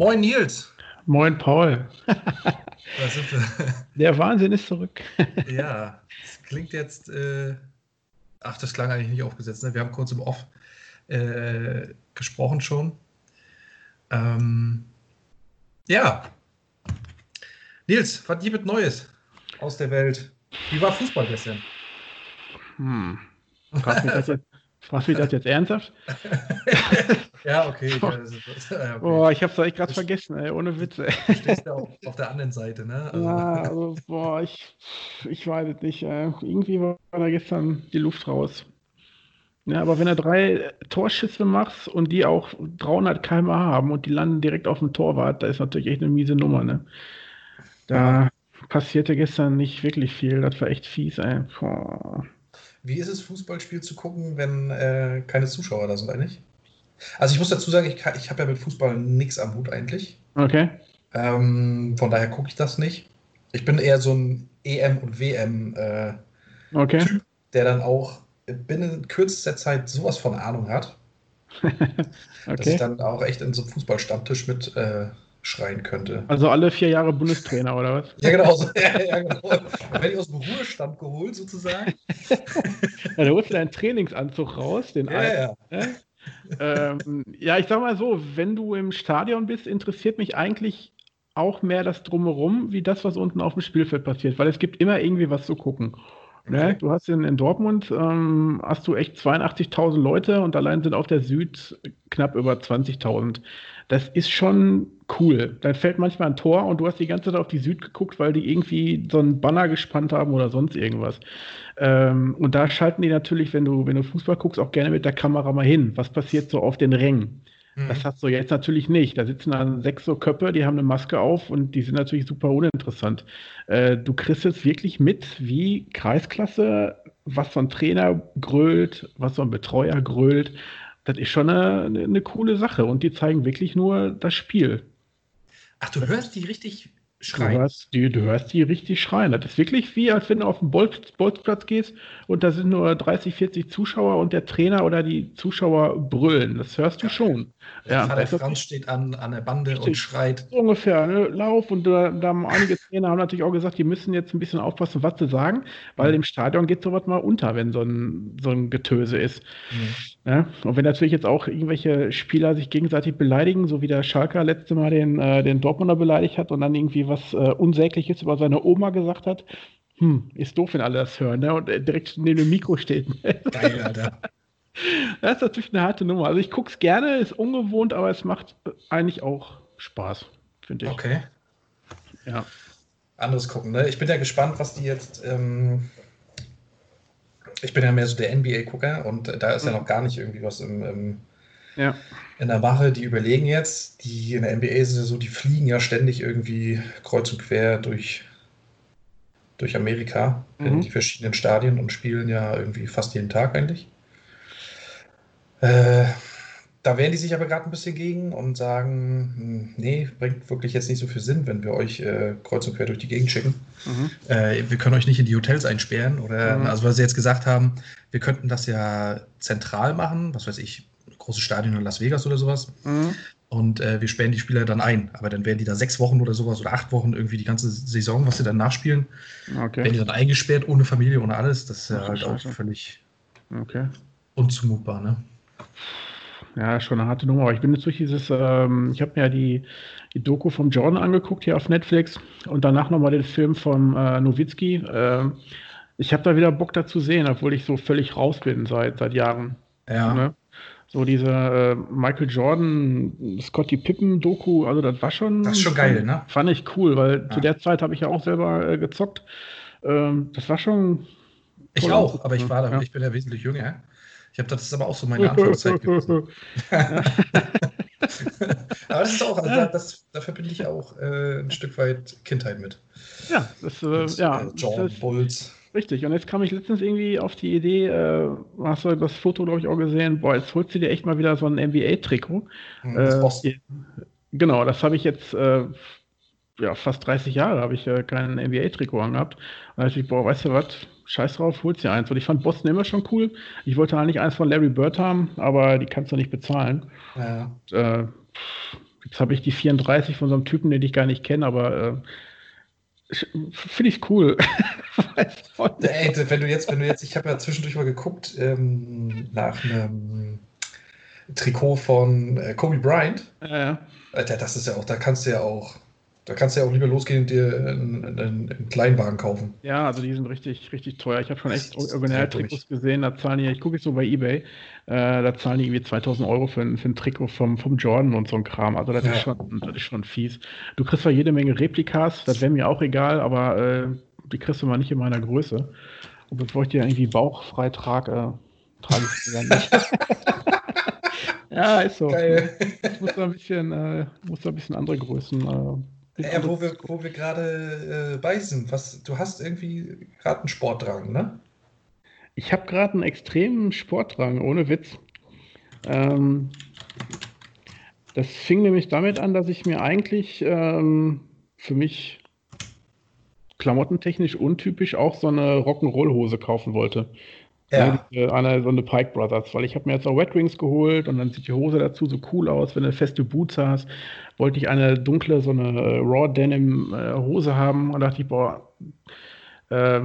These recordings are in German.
Moin Nils. Moin Paul. Der Wahnsinn ist zurück. Ja, das klingt jetzt. Äh, ach, das klang eigentlich nicht aufgesetzt. Ne? Wir haben kurz im Off äh, gesprochen schon. Ähm, ja. Nils, was gibt es Neues aus der Welt? Wie war Fußball gestern? Hm. Fragst mich das das jetzt ernsthaft? ja, okay. ja, okay. Boah, ich hab's echt gerade vergessen, ey, ohne Witze. Du stehst ja auf, auf der anderen Seite, ne? Also, Ja, also, boah, ich, ich weiß es nicht. Äh, irgendwie war da gestern die Luft raus. Ja, aber wenn du drei Torschüsse machst und die auch 300 km/h haben und die landen direkt auf dem Torwart, da ist natürlich echt eine miese Nummer, ne? Da passierte gestern nicht wirklich viel. Das war echt fies, ey. Boah. Wie ist es, Fußballspiel zu gucken, wenn äh, keine Zuschauer da sind eigentlich? Also ich muss dazu sagen, ich, kann- ich habe ja mit Fußball nichts am Hut eigentlich. Okay. Ähm, von daher gucke ich das nicht. Ich bin eher so ein EM- und WM-Typ, Okay. der dann auch binnen kürzester Zeit sowas von Ahnung hat, dass Okay. ich dann auch echt in so einem Fußballstammtisch mit äh, schreien könnte. Also alle vier Jahre Bundestrainer, oder was? Ja, genau. So, ja, ja, genau. Dann werde ich aus dem Ruhestand geholt, sozusagen. Ja, da holst du deinen Trainingsanzug raus, den Ja, alten, ja. Ähm, ja, ich sag mal so, wenn du im Stadion bist, interessiert mich eigentlich auch mehr das Drumherum, wie das, was unten auf dem Spielfeld passiert, weil es gibt immer irgendwie was zu gucken. Ne? Okay. Du hast in, in Dortmund ähm, hast du echt 82.000 Leute und allein sind auf der Süd knapp über 20.000. Das ist schon cool. Dann fällt manchmal ein Tor und du hast die ganze Zeit auf die Süd geguckt, weil die irgendwie so einen Banner gespannt haben oder sonst irgendwas. Ähm, und da schalten die natürlich, wenn du, wenn du Fußball guckst, auch gerne mit der Kamera mal hin. Was passiert so auf den Rängen? Das Mhm. hast du jetzt natürlich nicht. Da sitzen dann sechs so Köpfe, die haben eine Maske auf und die sind natürlich super uninteressant. Äh, du kriegst jetzt wirklich mit, wie Kreisklasse, was so ein Trainer grölt, was so ein Betreuer grölt. Das ist schon eine, eine coole Sache und die zeigen wirklich nur das Spiel. Ach, du hörst die richtig Du schreien. hörst, die, du hörst die richtig schreien. Das ist wirklich wie, als wenn du auf den Bolz, Bolzplatz gehst und da sind nur 30, 40 Zuschauer und der Trainer oder die Zuschauer brüllen. Das hörst du schon. Ja, das Franz steht an, an der Bande und schreit. So ungefähr, ne? Lauf und da, da haben einige Trainer haben natürlich auch gesagt, die müssen jetzt ein bisschen aufpassen, was sie sagen, weil im Stadion geht sowas mal unter, wenn so ein, so ein Getöse ist. Ne? Und wenn natürlich jetzt auch irgendwelche Spieler sich gegenseitig beleidigen, so wie der Schalker letzte Mal den, äh, den Dortmunder beleidigt hat und dann irgendwie was äh, Unsägliches über seine Oma gesagt hat, hm, ist doof, wenn alle das hören, ne? Und äh, direkt neben dem Mikro steht. Geil, Alter. Das ist natürlich eine harte Nummer. Also ich gucke es gerne, ist ungewohnt, aber es macht äh, eigentlich auch Spaß, finde ich. Okay. Ja. Anderes gucken, ne? Ich bin ja gespannt, was die jetzt. Ähm, ich bin ja mehr so der NBA-Gucker und äh, da ist ja noch gar nicht irgendwie was im, im, Ja. in der Mache. Die überlegen jetzt, die in der NBA es ja so, die fliegen ja ständig irgendwie kreuz und quer durch, durch Amerika in Mhm. die verschiedenen Stadien und spielen ja irgendwie fast jeden Tag eigentlich. Äh, da wehren die sich aber gerade ein bisschen gegen und sagen, hm, nee, bringt wirklich jetzt nicht so viel Sinn, wenn wir euch äh, kreuz und quer durch die Gegend schicken. Mhm. Äh, wir können euch nicht in die Hotels einsperren oder, Mhm. also weil sie jetzt gesagt haben, wir könnten das ja zentral machen, was weiß ich, große Stadion in Las Vegas oder sowas. Mhm. Und äh, wir sperren die Spieler dann ein. Aber dann werden die da sechs Wochen oder sowas oder acht Wochen irgendwie die ganze Saison, was sie dann nachspielen, werden die Okay. dann eingesperrt, ohne Familie, ohne alles. Das ist ja halt auch Scheiße. völlig Okay. unzumutbar, ne? Ja, schon eine harte Nummer. Aber ich bin jetzt durch dieses, ähm, ich habe mir ja die, die Doku vom Jordan angeguckt hier auf Netflix und danach nochmal den Film von äh, Nowitzki. Ähm, ich habe da wieder Bock dazu sehen, obwohl ich so völlig raus bin seit, seit Jahren. Ja. Ne? So diese äh, Michael Jordan, Scotty Pippen Doku, also das war schon. Das ist schon geil, ne? Fand ich cool, weil Ja. zu der Zeit habe ich ja auch selber äh, gezockt. Ähm, das war schon. Ich auch, aber ich war da, Ja. ich bin ja wesentlich jünger. Ich habe das ist aber auch so meine Anfangszeit gewesen. aber das ist auch, also Ja. da, das, da verbinde ich auch äh, ein Stück weit Kindheit mit. Ja, das, äh, Mit, ja, äh, das Jordan ist Bulls. Richtig. Und jetzt kam ich letztens irgendwie auf die Idee, äh, hast du das Foto, glaube ich, auch gesehen, boah, jetzt holst du dir echt mal wieder so ein NBA-Trikot. Hm, das Äh, Boston. Genau, das habe ich jetzt äh, ja, fast 30 Jahre habe ich äh, kein NBA-Trikot angehabt. Und da dachte ich, boah, weißt du was, scheiß drauf, holst dir eins. Und ich fand Boston immer schon cool. Ich wollte eigentlich eins von Larry Bird haben, aber die kannst du nicht bezahlen. Ja. Und, äh, Jetzt habe ich die 34 von so einem Typen, den ich gar nicht kenne, aber äh, finde ich cool. Ey, wenn du jetzt, wenn du jetzt, ich habe ja zwischendurch mal geguckt ähm, nach einem Trikot von äh, Kobe Bryant. Ja, ja. Alter, das ist ja auch, da kannst du ja auch da kannst du ja auch lieber losgehen und dir einen, einen, einen Kleinwagen kaufen. Ja, also die sind richtig, richtig teuer. Ich habe schon echt Original-Trikots gesehen. Da zahlen die, ich gucke jetzt so bei Ebay, äh, da zahlen die irgendwie 2000 Euro für ein, für ein Trikot vom, vom Jordan und so ein Kram. Also das, ja. ist schon, das ist schon fies. Du kriegst zwar jede Menge Replikas, das wäre mir auch egal, aber äh, die kriegst du mal nicht in meiner Größe. Und bevor ich dir irgendwie bauchfrei trage, äh, trage ich sie dann nicht. ja, ist so. Geil. Ich muss da ein bisschen, äh, muss da ein bisschen andere Größen äh, ja, wo wir, wo wir gerade äh, bei sind, was, du hast irgendwie gerade einen Sportdrang, ne? Ich habe gerade einen extremen Sportdrang, ohne Witz. Ähm, das fing nämlich damit an, dass ich mir eigentlich ähm, für mich klamottentechnisch untypisch auch so eine Rock'n'Roll-Hose kaufen wollte. Ja. Eine, so eine Pike Brothers, weil ich habe mir jetzt auch Wet Wings geholt und dann sieht die Hose dazu so cool aus, wenn du feste Boots hast. Wollte ich eine dunkle, so eine äh, Raw Denim äh, Hose haben und dachte ich, boah, äh,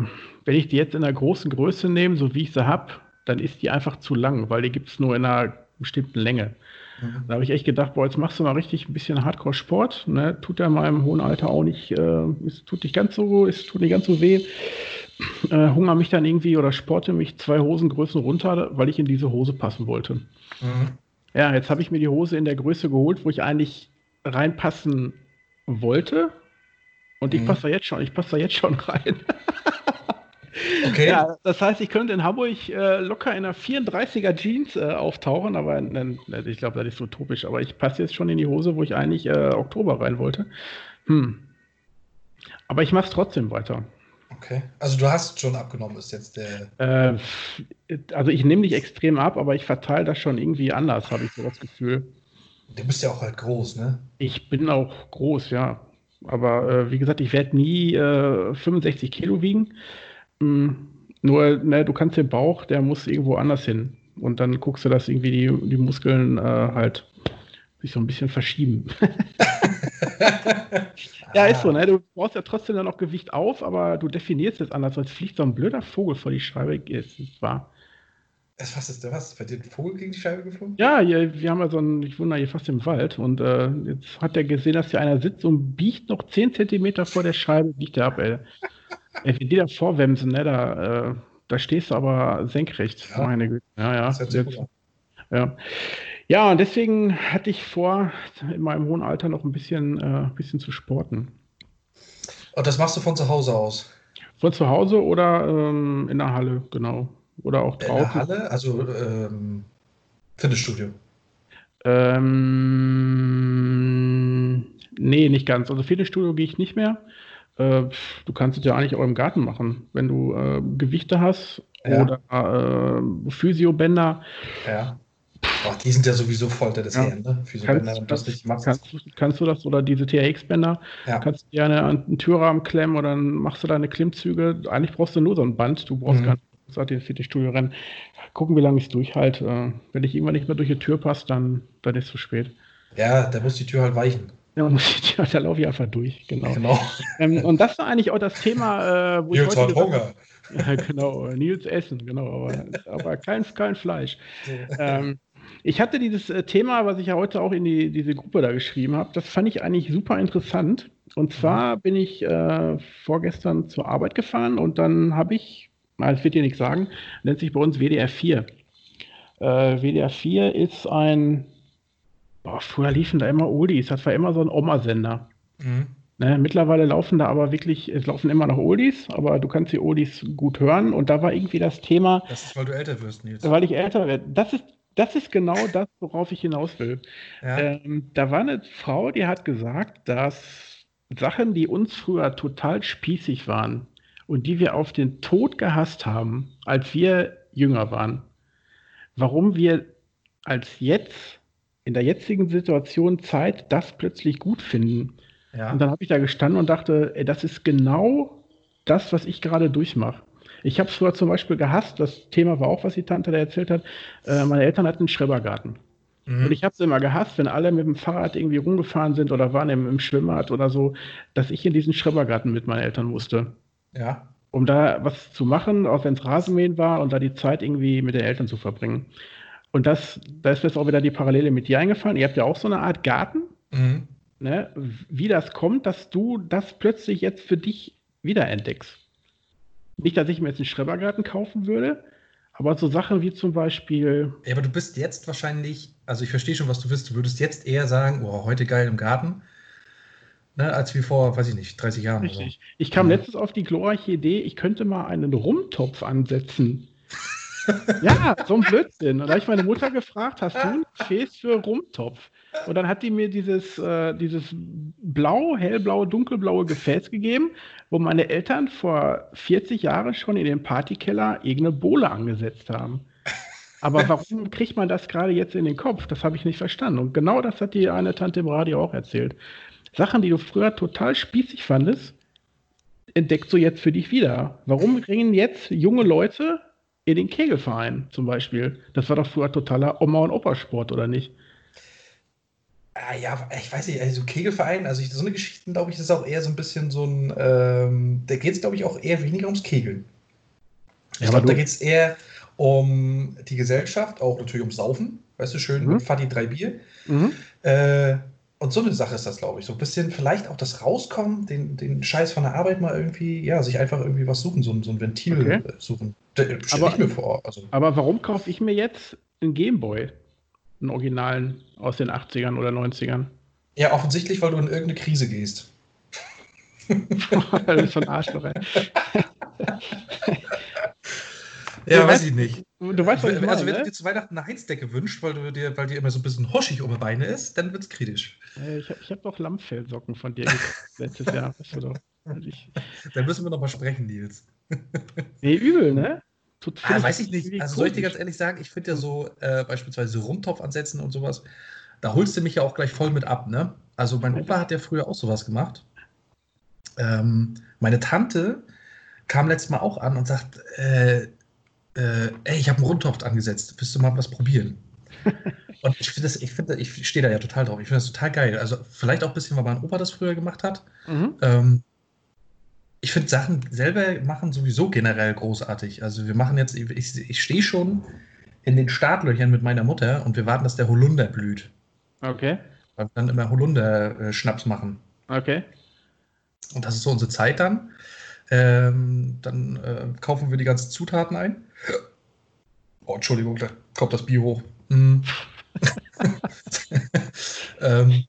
wenn ich die jetzt in einer großen Größe nehme, so wie ich sie habe, dann ist die einfach zu lang, weil die gibt es nur in einer bestimmten Länge. Mhm. Da habe ich echt gedacht, boah, jetzt machst du mal richtig ein bisschen Hardcore-Sport. Ne? Tut ja in meinem hohen Alter auch nicht, äh, es tut nicht ganz so, es tut nicht ganz so weh äh, hungere mich dann irgendwie oder sporte mich zwei Hosengrößen runter, weil ich in diese Hose passen wollte. Mhm. Ja, jetzt habe ich mir die Hose in der Größe geholt, wo ich eigentlich reinpassen wollte. Und ich mhm. passe da jetzt schon, ich passe da jetzt schon rein. okay. Ja, das heißt, ich könnte in Hamburg äh, locker in einer 34er Jeans äh, auftauchen, aber äh, ich glaube, das ist utopisch. Aber ich passe jetzt schon in die Hose, wo ich eigentlich äh, Oktober rein wollte. Hm. Aber ich mache es trotzdem weiter. Okay. Also du hast schon abgenommen, ist jetzt der. Äh, also ich nehme nicht extrem ab, aber ich verteile das schon irgendwie anders, habe ich so das Gefühl. Du bist ja auch halt groß, ne? Ich bin auch groß, ja. Aber äh, wie gesagt, ich werde nie äh, 65 Kilo wiegen. Mhm. Nur, ne, du kannst den Bauch, der muss irgendwo anders hin. Und dann guckst du, dass irgendwie die, die Muskeln äh, halt sich so ein bisschen verschieben. ja, ist so, ne? Du baust ja trotzdem dann auch Gewicht auf, aber du definierst es anders, als fliegt so ein blöder Vogel vor die Scheibe. Ist, ist wahr. Was ist da was? Bei dir ein Vogel gegen die Scheibe geflogen? Ja, hier, wir haben ja so einen, ich wohne hier fast im Wald und äh, jetzt hat er gesehen, dass hier einer sitzt und biegt noch 10 Zentimeter vor der Scheibe, biegt er ab, ey. Wenn die da vorwemsen, ne, da, äh, da stehst du aber senkrecht. Ja. Meine Güte. Ja, ja. Ja. Ja, und deswegen hatte ich vor, in meinem hohen Alter noch ein bisschen, äh, bisschen zu sporten. Und das machst du von zu Hause aus? Von zu Hause oder ähm, in der Halle, genau. Oder auch draußen. In der Halle? Also ähm, Fitnessstudio? Ähm, nee, nicht ganz. Also Fitnessstudio gehe ich nicht mehr. Äh, du kannst es ja eigentlich auch im Garten machen. Wenn du äh, Gewichte hast ja. oder äh, Physiobänder. Ja Boah, die sind ja sowieso Folter des ja. Herrn, ne? Physiobänder, kannst, das nicht machst. Kannst, kannst, du das oder diese TRX-Bänder? Ja. Kannst du gerne an einen Türrahmen klemmen oder dann machst du deine Klimmzüge. Eigentlich brauchst du nur so ein Band. Du brauchst mhm. gar nicht gesagt, für die Studio rennen. Gucken, wie lange ich es durchhalte. Äh, wenn ich irgendwann nicht mehr durch die Tür passe, dann, dann ist es zu spät. Ja, da muss die Tür halt weichen. Ja, da laufe ich einfach durch, genau. genau. Ähm, und das war eigentlich auch das Thema, äh, wo Nils ich heute hat Hunger. Ja, genau, Nils Essen, genau, aber, aber kein, kein Fleisch. Ähm, ich hatte dieses äh, Thema, was ich ja heute auch in die, diese Gruppe da geschrieben habe, das fand ich eigentlich super interessant. Und zwar mhm. bin ich äh, vorgestern zur Arbeit gefahren und dann habe ich, das wird dir nichts sagen, nennt sich bei uns WDR 4. Äh, WDR 4 ist ein, boah, früher liefen da immer Oldies, das war immer so ein Oma-Sender. Mhm. Ne, mittlerweile laufen da aber wirklich, es laufen immer noch Oldies, aber du kannst die Oldies gut hören und da war irgendwie das Thema. Das ist, weil du älter wirst, Nils. Weil ich älter werde. Das ist das ist genau das, worauf ich hinaus will. Ja. Ähm, da war eine Frau, die hat gesagt, dass Sachen, die uns früher total spießig waren und die wir auf den Tod gehasst haben, als wir jünger waren, warum wir als jetzt in der jetzigen Situation Zeit das plötzlich gut finden. Ja. Und dann habe ich da gestanden und dachte, ey, das ist genau das, was ich gerade durchmache. Ich habe es früher zum Beispiel gehasst, das Thema war auch, was die Tante da erzählt hat. Äh, meine Eltern hatten einen Schrebergarten. Mhm. Und ich habe es immer gehasst, wenn alle mit dem Fahrrad irgendwie rumgefahren sind oder waren im, im Schwimmbad oder so, dass ich in diesen Schrebergarten mit meinen Eltern musste. Ja. Um da was zu machen, auch wenn es Rasenmähen war und da die Zeit irgendwie mit den Eltern zu verbringen. Und das, da ist jetzt auch wieder die Parallele mit dir eingefallen. Ihr habt ja auch so eine Art Garten. Mhm. Ne? Wie das kommt, dass du das plötzlich jetzt für dich wiederentdeckst. Nicht, dass ich mir jetzt einen Schrebergarten kaufen würde, aber so Sachen wie zum Beispiel. Ja, aber du bist jetzt wahrscheinlich, also ich verstehe schon, was du willst. Du würdest jetzt eher sagen, oh, heute geil im Garten, ne, als wie vor, weiß ich nicht, 30 Jahren. Richtig. So. Ich kam mhm. letztens auf die glorreiche Idee, ich könnte mal einen Rumtopf ansetzen. ja, so ein Blödsinn. Und da habe ich meine Mutter gefragt, hast du ein Gefäß für Rumtopf? Und dann hat die mir dieses, äh, dieses blau, hellblaue, dunkelblaue Gefäß gegeben, wo meine Eltern vor 40 Jahren schon in den Partykeller irgendeine Bohle angesetzt haben. Aber warum kriegt man das gerade jetzt in den Kopf? Das habe ich nicht verstanden. Und genau das hat die eine Tante im Radio auch erzählt. Sachen, die du früher total spießig fandest, entdeckst du jetzt für dich wieder. Warum ringen jetzt junge Leute in den Kegelverein zum Beispiel? Das war doch früher totaler Oma- und Opa-Sport, oder nicht? Ah, ja, ich weiß nicht, also Kegelverein, also ich, so eine Geschichte, glaube ich, ist auch eher so ein bisschen so ein, ähm, da geht es, glaube ich, auch eher weniger ums Kegeln. Ich ja, glaube, da geht es eher um die Gesellschaft, auch natürlich ums Saufen, weißt du, schön mhm. Fadi drei Bier. Mhm. Äh, und so eine Sache ist das, glaube ich. So ein bisschen vielleicht auch das Rauskommen, den, den Scheiß von der Arbeit mal irgendwie, ja, sich einfach irgendwie was suchen, so, so ein Ventil okay. suchen. Stell ich mir vor. Also. Aber warum kaufe ich mir jetzt einen Gameboy? einen Originalen aus den 80ern oder 90ern. Ja, offensichtlich, weil du in irgendeine Krise gehst. das ist ein Arschloch, ey. ja, weiß ich nicht. Du weißt, was ich meine, Also, wenn ne? du dir zu Weihnachten eine Heizdecke wünschst, weil, du dir, weil dir immer so ein bisschen hoschig um die Beine ist, dann wird es kritisch. Ich, ich habe doch Lammfellsocken von dir letztes Jahr. Weißt du doch. dann müssen wir noch mal sprechen, Nils. nee, übel, ne? Ah, weiß ich nicht. Also soll ich dir ganz ehrlich sagen, ich finde ja so äh, beispielsweise Rumtopf ansetzen und sowas, da holst du mich ja auch gleich voll mit ab, ne? Also mein Opa hat ja früher auch sowas gemacht. Ähm, meine Tante kam letztes Mal auch an und sagt, äh, äh, ey, ich habe einen Rumtopf angesetzt, willst du mal was probieren? und ich finde das, ich finde, ich stehe da ja total drauf. Ich finde das total geil. Also vielleicht auch ein bisschen, weil mein Opa das früher gemacht hat. Mhm. Ähm, ich finde Sachen selber machen sowieso generell großartig. Also wir machen jetzt, ich, ich stehe schon in den Startlöchern mit meiner Mutter und wir warten, dass der Holunder blüht. Okay. Weil wir dann immer Holunder-Schnaps machen. Okay. Und das ist so unsere Zeit dann. Ähm, dann äh, kaufen wir die ganzen Zutaten ein. Oh, Entschuldigung, da kommt das Bier hoch. Mm. ähm,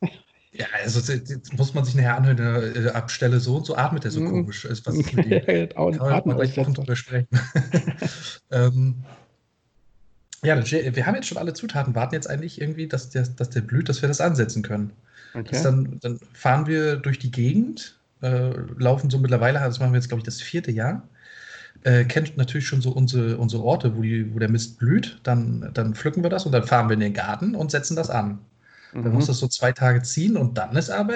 ja, also muss man sich nachher anhören, äh, Abstelle so und so atmet er so mhm. komisch. Was ist mit ihm? Kann man gleich drüber sprechen. ähm, ja, wir haben jetzt schon alle Zutaten, warten jetzt eigentlich irgendwie, dass der, dass der blüht, dass wir das ansetzen können. Okay. Dann, dann, fahren wir durch die Gegend, äh, laufen so mittlerweile, das machen wir jetzt, glaube ich, das vierte Jahr. Äh, kennt natürlich schon so unsere, unsere Orte, wo, die, wo der Mist blüht. Dann, dann pflücken wir das und dann fahren wir in den Garten und setzen das an. Mhm. Dann muss das so zwei Tage ziehen und dann ist aber.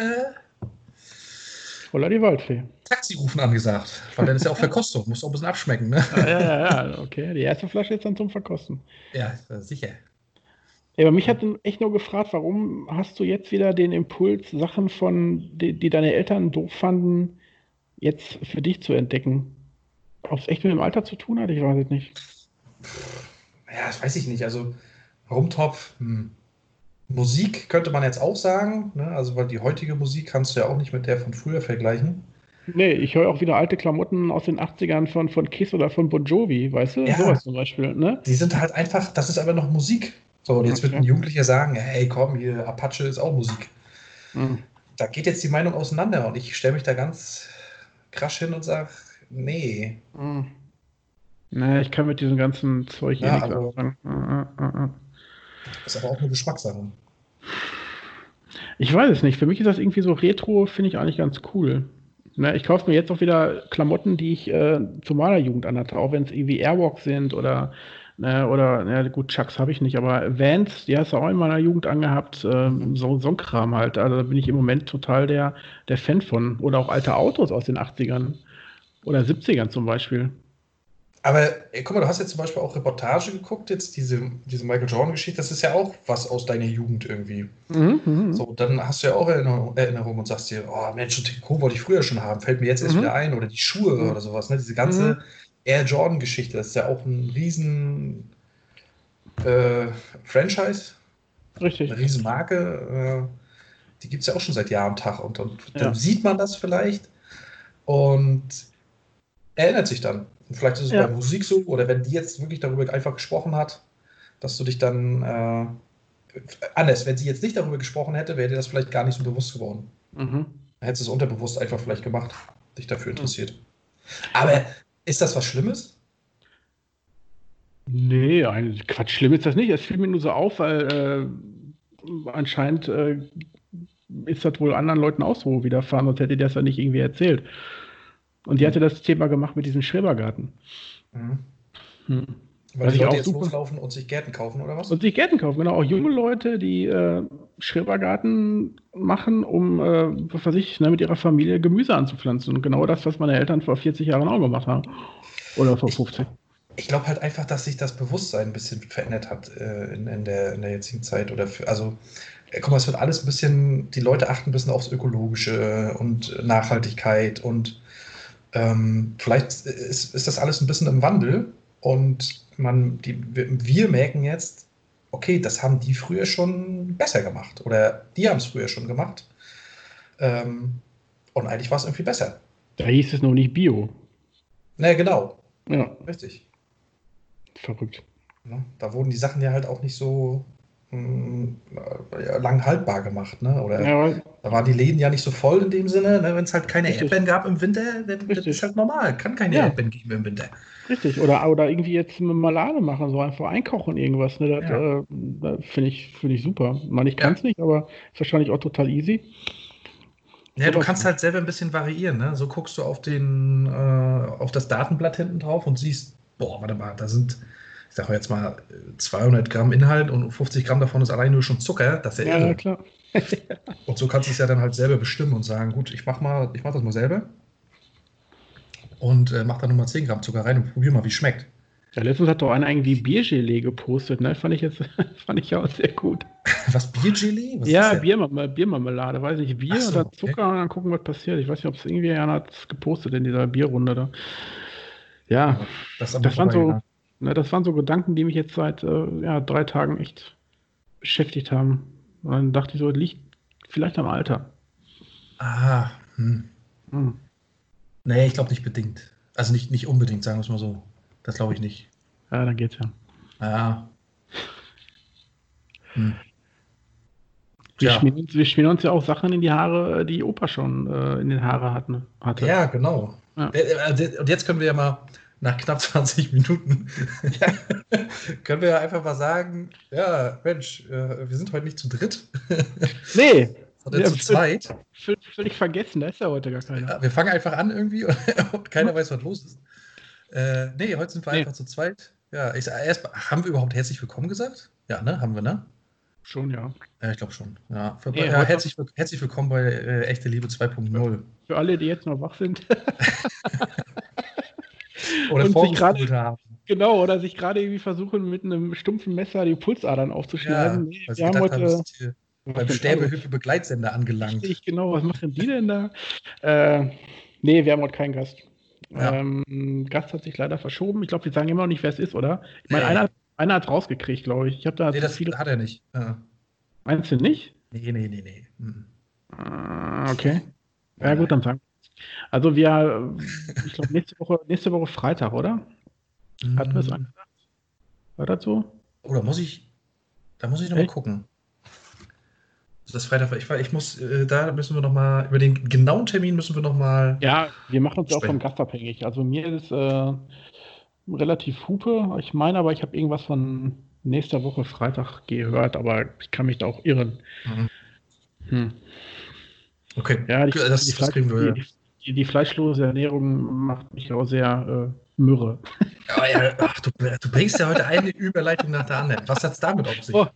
Voller die Waldfee. Taxi rufen angesagt. Weil dann ist ja auch Verkostung, muss auch ein bisschen abschmecken, ne? Ja, ja, ja, okay. Die erste Flasche ist dann zum Verkosten. Ja, sicher. Ja, aber mich hat echt nur gefragt, warum hast du jetzt wieder den Impuls, Sachen von, die, die deine Eltern doof fanden, jetzt für dich zu entdecken? Ob es echt mit dem Alter zu tun hat, ich weiß es nicht. Ja, das weiß ich nicht. Also Rumtopf, hm. Musik könnte man jetzt auch sagen, ne? also weil die heutige Musik kannst du ja auch nicht mit der von früher vergleichen. Nee, ich höre auch wieder alte Klamotten aus den 80ern von, von Kiss oder von Bon Jovi, weißt du? Ja, Sowas zum Beispiel, ne? Die sind halt einfach, das ist aber noch Musik. So, und jetzt okay. wird ein Jugendlicher sagen, hey komm, hier, Apache ist auch Musik. Mhm. Da geht jetzt die Meinung auseinander und ich stelle mich da ganz krasch hin und sage, nee. Mhm. Nee, ich kann mit diesem ganzen Zeug ja, eh nichts anfangen. Mhm. Ist aber auch eine Geschmackssache. Ich weiß es nicht. Für mich ist das irgendwie so Retro, finde ich eigentlich ganz cool. Ne, ich kaufe mir jetzt auch wieder Klamotten, die ich äh, zu meiner Jugend anhatte, auch wenn es irgendwie Airwalk sind oder ne, oder ja, gut, Chucks habe ich nicht, aber Vans, die hast du auch in meiner Jugend angehabt, äh, so, so ein Kram halt. Also da bin ich im Moment total der, der Fan von. Oder auch alte Autos aus den 80ern oder 70ern zum Beispiel. Aber ey, guck mal, du hast jetzt zum Beispiel auch Reportage geguckt, jetzt diese, diese Michael Jordan-Geschichte, das ist ja auch was aus deiner Jugend irgendwie. Mhm, mhm. so, dann hast du ja auch Erinnerung, Erinnerung und sagst dir, oh Mensch, ein Trikot wollte ich früher schon haben, fällt mir jetzt erst mhm. wieder ein. Oder die Schuhe mhm. oder sowas. Ne? Diese ganze. Air Jordan-Geschichte, das ist ja auch ein riesen äh, Franchise. Richtig. Eine riesen Marke. Äh, die gibt es ja auch schon seit Jahr am Tag. Und, und ja. dann sieht man das vielleicht und erinnert sich dann. Und vielleicht ist es ja. bei Musik so, oder wenn die jetzt wirklich darüber einfach gesprochen hat, dass du dich dann äh, anders, wenn sie jetzt nicht darüber gesprochen hätte, wäre dir das vielleicht gar nicht so bewusst geworden. Mhm. Dann hättest du es unterbewusst einfach vielleicht gemacht, dich dafür interessiert. Mhm. Aber ist das was Schlimmes? Nee, eigentlich Quatsch, schlimm ist das nicht. Es fiel mir nur so auf, weil äh, anscheinend äh, ist das wohl anderen Leuten auch so widerfahren, sonst hätte die das ja nicht irgendwie erzählt. Und die hatte das Thema gemacht mit diesem Schrebergarten. Mhm. Hm. Weil was die Leute jetzt super... loslaufen und sich Gärten kaufen, oder was? Und sich Gärten kaufen, genau. Auch junge Leute, die äh, Schrebergarten machen, um, äh, was weiß ich, ne, mit ihrer Familie Gemüse anzupflanzen. Und genau das, was meine Eltern vor 40 Jahren auch gemacht haben. Oder vor 50. Ich, ich glaube halt einfach, dass sich das Bewusstsein ein bisschen verändert hat äh, in, in, der, in der jetzigen Zeit. Oder für, also, äh, guck mal, es wird alles ein bisschen, die Leute achten ein bisschen aufs Ökologische und Nachhaltigkeit und ähm, vielleicht ist, ist das alles ein bisschen im Wandel und man, die, wir merken jetzt, okay, das haben die früher schon besser gemacht oder die haben es früher schon gemacht. Ähm, und eigentlich war es irgendwie besser. Da hieß es noch nicht Bio. Ne, genau. Ja. Richtig. Verrückt. Ja, da wurden die Sachen ja halt auch nicht so hm, lang haltbar gemacht. Ne? Oder ja, da waren die Läden ja nicht so voll in dem Sinne. Ne? Wenn es halt keine. Erdbeeren gab im Winter, dann das ist halt normal. Kann keine ja. Erdbeeren geben im Winter. Richtig. Oder, oder irgendwie jetzt eine Malade machen, so einfach einkochen irgendwas. Ne? Das, ja. äh, das finde ich, find ich super. Man, ich kann es nicht, aber ist wahrscheinlich auch total easy. Ja, du kannst halt selber ein bisschen variieren. Ne? So guckst du auf, den, äh, auf das Datenblatt hinten drauf und siehst, boah, warte mal, da sind ich sage jetzt mal 200 Gramm Inhalt und 50 Gramm davon ist allein nur schon Zucker, das ist ja, ja klar. und so kannst du es ja dann halt selber bestimmen und sagen, gut, ich mach mal, ich mach das mal selber und äh, mach da nochmal 10 Gramm Zucker rein und probier mal, wie es schmeckt. Ja, letztens hat doch einer irgendwie Biergelee gepostet, ne? Fand ich jetzt, fand ich auch sehr gut. Was, Biergelee? Was ja, Biermarmelade, Biermarmelade, weiß ich, Bier so, dann Zucker okay. und dann gucken, was passiert. Ich weiß nicht, ob es irgendwie einer hat gepostet in dieser Bierrunde da. Ja, das, das waren so, ja. Ne, das waren so Gedanken, die mich jetzt seit äh, ja, drei Tagen echt beschäftigt haben. Und dann dachte ich so, liegt vielleicht am Alter. Ah, hm. hm. Nee, ich glaube nicht bedingt. Also nicht, nicht unbedingt, sagen wir es mal so. Das glaube ich nicht. Ja, dann geht's ja. Ja. Hm. Wir, ja. schmieren uns, wir schmieren uns ja auch Sachen in die Haare, die Opa schon äh, in den Haare hatten, hatte. Ja, genau. Ja. Äh, äh, und jetzt können wir ja mal nach knapp 20 Minuten können wir einfach mal sagen, ja, Mensch, äh, wir sind heute nicht zu dritt. nee. Sondern ja, zu zweit. Völlig, vergessen, da ist ja heute gar keiner. Ja, wir fangen einfach an irgendwie und keiner weiß, was los ist. Äh, nee, heute sind wir nee. einfach zu zweit. Ja, ich erst haben wir überhaupt herzlich willkommen gesagt? Ja, ne? Haben wir, ne? Schon, ja. Ja, ich glaube schon. Ja, für, nee, ja herzlich, herzlich willkommen bei äh, Echte Liebe 2.0. Für alle, die jetzt noch wach sind. Oder grade, haben. Genau, oder sich gerade irgendwie versuchen, mit einem stumpfen Messer die Pulsadern aufzuschneiden. Ja, wir haben heute. Beim Sterbehilfe Begleitsender angelangt. Ich genau, was machen die denn da? Äh, nee, wir haben heute keinen Gast. Ja. Ähm, Gast hat sich leider verschoben. Ich glaube, wir sagen immer noch nicht, wer es ist, oder? Ich meine, nee. einer, einer hat rausgekriegt, glaube ich. Ich da nee, das viele... hat er nicht. Ja. Meinst du nicht? Nee, nee, nee, nee. Mhm. okay. Ja, gut, dann sagen also wir, ich glaube, nächste Woche, nächste Woche Freitag, oder? Hatten wir es mm. angesagt? War das so? Oder muss ich, da muss ich nochmal gucken. Das Freitag, ich, ich muss, äh, da müssen wir nochmal, über den genauen Termin müssen wir nochmal. Ja, wir machen uns auch vom Gast abhängig. Also mir ist äh, relativ Hupe. Ich meine aber, ich habe irgendwas von nächster Woche Freitag gehört, aber ich kann mich da auch irren. Mhm. Hm. Okay, ja, die, das, die, das kriegen wir. Die, die, die, fleischlose Ernährung macht mich auch sehr äh, mürre. Ja, ja, ach, du, du, bringst ja heute eine Überleitung nach der anderen. Was hat es damit auf sich? Boah,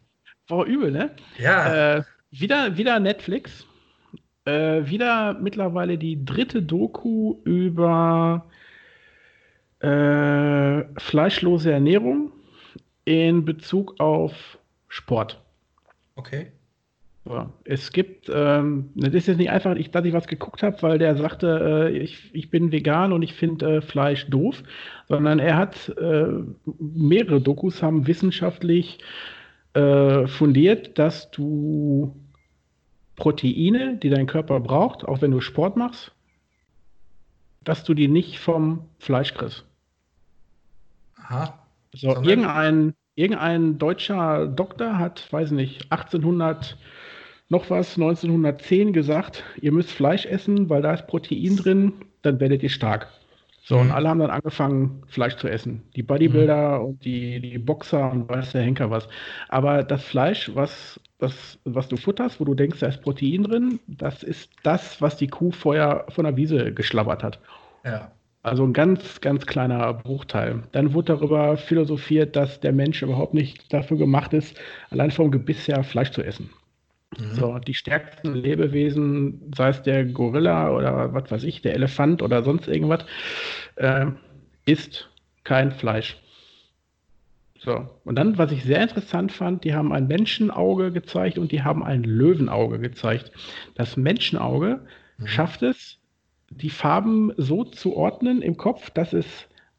boah übel, ne? Ja. Äh, wieder, wieder Netflix. Äh, wieder mittlerweile die dritte Doku über Äh, fleischlose Ernährung in Bezug auf Sport. Okay. So, es gibt, ähm, das ist jetzt nicht einfach, ich, dass ich was geguckt habe, weil der sagte, äh, ich, ich bin vegan und ich finde äh, Fleisch doof, sondern er hat äh, mehrere Dokus haben wissenschaftlich äh, fundiert, dass du Proteine, die dein Körper braucht, auch wenn du Sport machst, dass du die nicht vom Fleisch kriegst. Aha. So, irgendein, irgendein deutscher Doktor hat, weiß nicht, 1800 noch was 1910 gesagt, ihr müsst Fleisch essen, weil da ist Protein drin, dann werdet ihr stark. So, und mhm. alle haben dann angefangen, Fleisch zu essen. Die Bodybuilder mhm. und die, die Boxer und weiß der Henker was. Aber das Fleisch, was, das, was du futterst, wo du denkst, da ist Protein drin, das ist das, was die Kuh vorher von der Wiese geschlabbert hat. Ja. Also ein ganz, ganz kleiner Bruchteil. Dann wurde darüber philosophiert, dass der Mensch überhaupt nicht dafür gemacht ist, allein vom Gebiss her Fleisch zu essen. Mhm. So, die stärksten Lebewesen, sei es der Gorilla oder was weiß ich, der Elefant oder sonst irgendwas, äh, isst kein Fleisch. So, und dann, was ich sehr interessant fand, die haben ein Menschenauge gezeigt und die haben ein Löwenauge gezeigt. Das Menschenauge mhm. schafft es, die Farben so zu ordnen im Kopf, dass es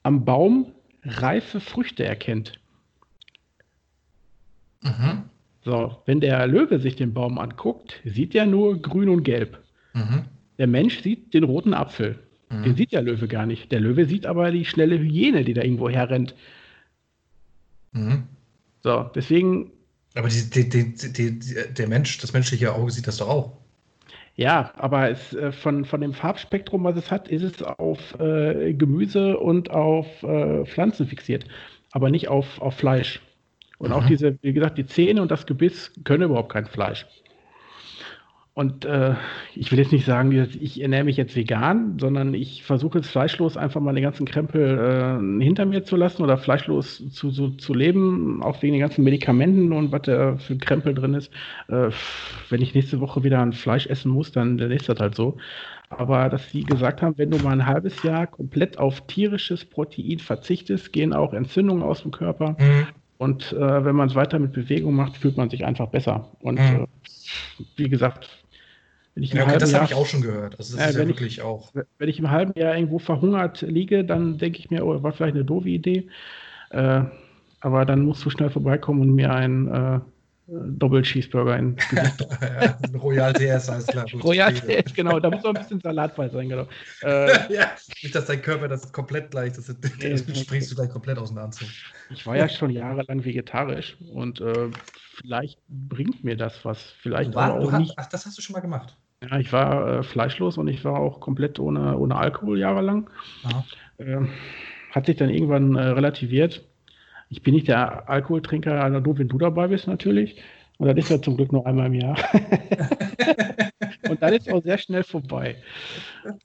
am Baum reife Früchte erkennt. Mhm. So, wenn der Löwe sich den Baum anguckt, sieht er nur grün und gelb. Mhm. Der Mensch sieht den roten Apfel. Mhm. Den sieht der Löwe gar nicht. Der Löwe sieht aber die schnelle Hyäne, die da irgendwo herrennt. Mhm. So, deswegen. Aber die, die, die, der Mensch, das menschliche Auge sieht das doch auch. Ja, aber es, äh, von, von dem Farbspektrum, was es hat, ist es auf äh, Gemüse und auf äh, Pflanzen fixiert, aber nicht auf, auf Fleisch. Und mhm. auch diese, wie gesagt, die Zähne und das Gebiss können überhaupt kein Fleisch. Und äh, ich will jetzt nicht sagen, ich ernähre mich jetzt vegan, sondern ich versuche es fleischlos einfach mal den ganzen Krempel äh, hinter mir zu lassen oder fleischlos zu, zu, zu leben, auch wegen den ganzen Medikamenten und was da für Krempel drin ist. Äh, wenn ich nächste Woche wieder ein Fleisch essen muss, dann, dann ist das halt so. Aber dass sie gesagt haben, wenn du mal ein halbes Jahr komplett auf tierisches Protein verzichtest, gehen auch Entzündungen aus dem Körper. Mhm. Und äh, wenn man es weiter mit Bewegung macht, fühlt man sich einfach besser. Und mhm. äh, wie gesagt, wenn ich ja, okay, das habe ich auch schon gehört. Also das äh, ist ja wirklich ich, auch. Wenn ich im halben Jahr irgendwo verhungert liege, dann denke ich mir, oh, war vielleicht eine doofe Idee. Äh, aber dann musst du schnell vorbeikommen und mir ein äh, Doppel-Cheeseburger Gesicht. ja, Royal TS, alles klar. Royal TS, genau. Da muss noch ein bisschen Salat bei sein, genau. Äh, ja, nicht, dass dein Körper das komplett gleich, das, nee, das springst du gleich komplett aus dem Anzug. Ich war ja schon jahrelang vegetarisch und äh, vielleicht bringt mir das was. Vielleicht war, auch nicht. Ach, das hast du schon mal gemacht. Ja, ich war äh, fleischlos und ich war auch komplett ohne, ohne Alkohol jahrelang. Ähm, hat sich dann irgendwann äh, relativiert ich bin nicht der Alkoholtrinker, also du, wenn du dabei bist natürlich. Und das ist ja zum Glück nur einmal im Jahr. und dann ist es auch sehr schnell vorbei.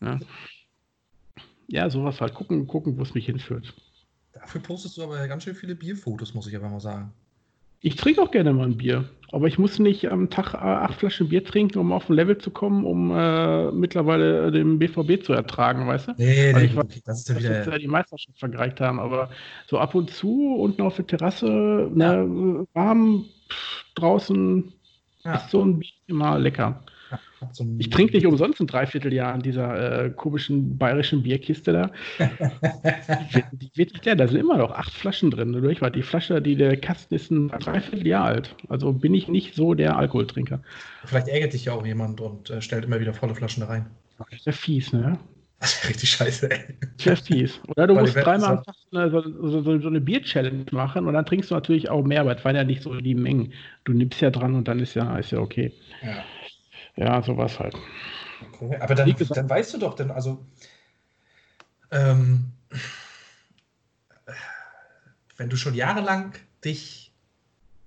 Ja. ja, sowas halt. Gucken, gucken, wo es mich hinführt. Dafür postest du aber ganz schön viele Bierfotos, muss ich aber mal sagen. Ich trinke auch gerne mal ein Bier, aber ich muss nicht am Tag äh, acht Flaschen Bier trinken, um auf ein Level zu kommen, um äh, mittlerweile den BVB zu ertragen, weißt du? Nee, nee, ich weiß, das ist ja wieder... Dass die Meisterschaft vergeigt haben, aber so ab und zu unten auf der Terrasse, ja. ne, warm draußen, ja. ist so ein Bier immer lecker. So ich trinke nicht umsonst ein Dreivierteljahr an dieser äh, komischen bayerischen Bierkiste da. die wird nicht leer, da sind immer noch acht Flaschen drin. Durch, die Flasche, die der Kasten ist ein Dreivierteljahr alt. Also bin ich nicht so der Alkoholtrinker. Vielleicht ärgert dich ja auch jemand und äh, stellt immer wieder volle Flaschen da rein. Das ist ja fies, ne? Das ist richtig scheiße, ey. Das fies. Oder du Weil musst dreimal am Tag so eine, so, so, so eine Bier-Challenge machen und dann trinkst du natürlich auch mehr, aber es waren ja nicht so die Mengen. Du nimmst ja dran und dann ist ja, ist ja okay. Ja. Ja, sowas halt. Okay. Aber dann, dann weißt du doch, denn also ähm, wenn du schon jahrelang dich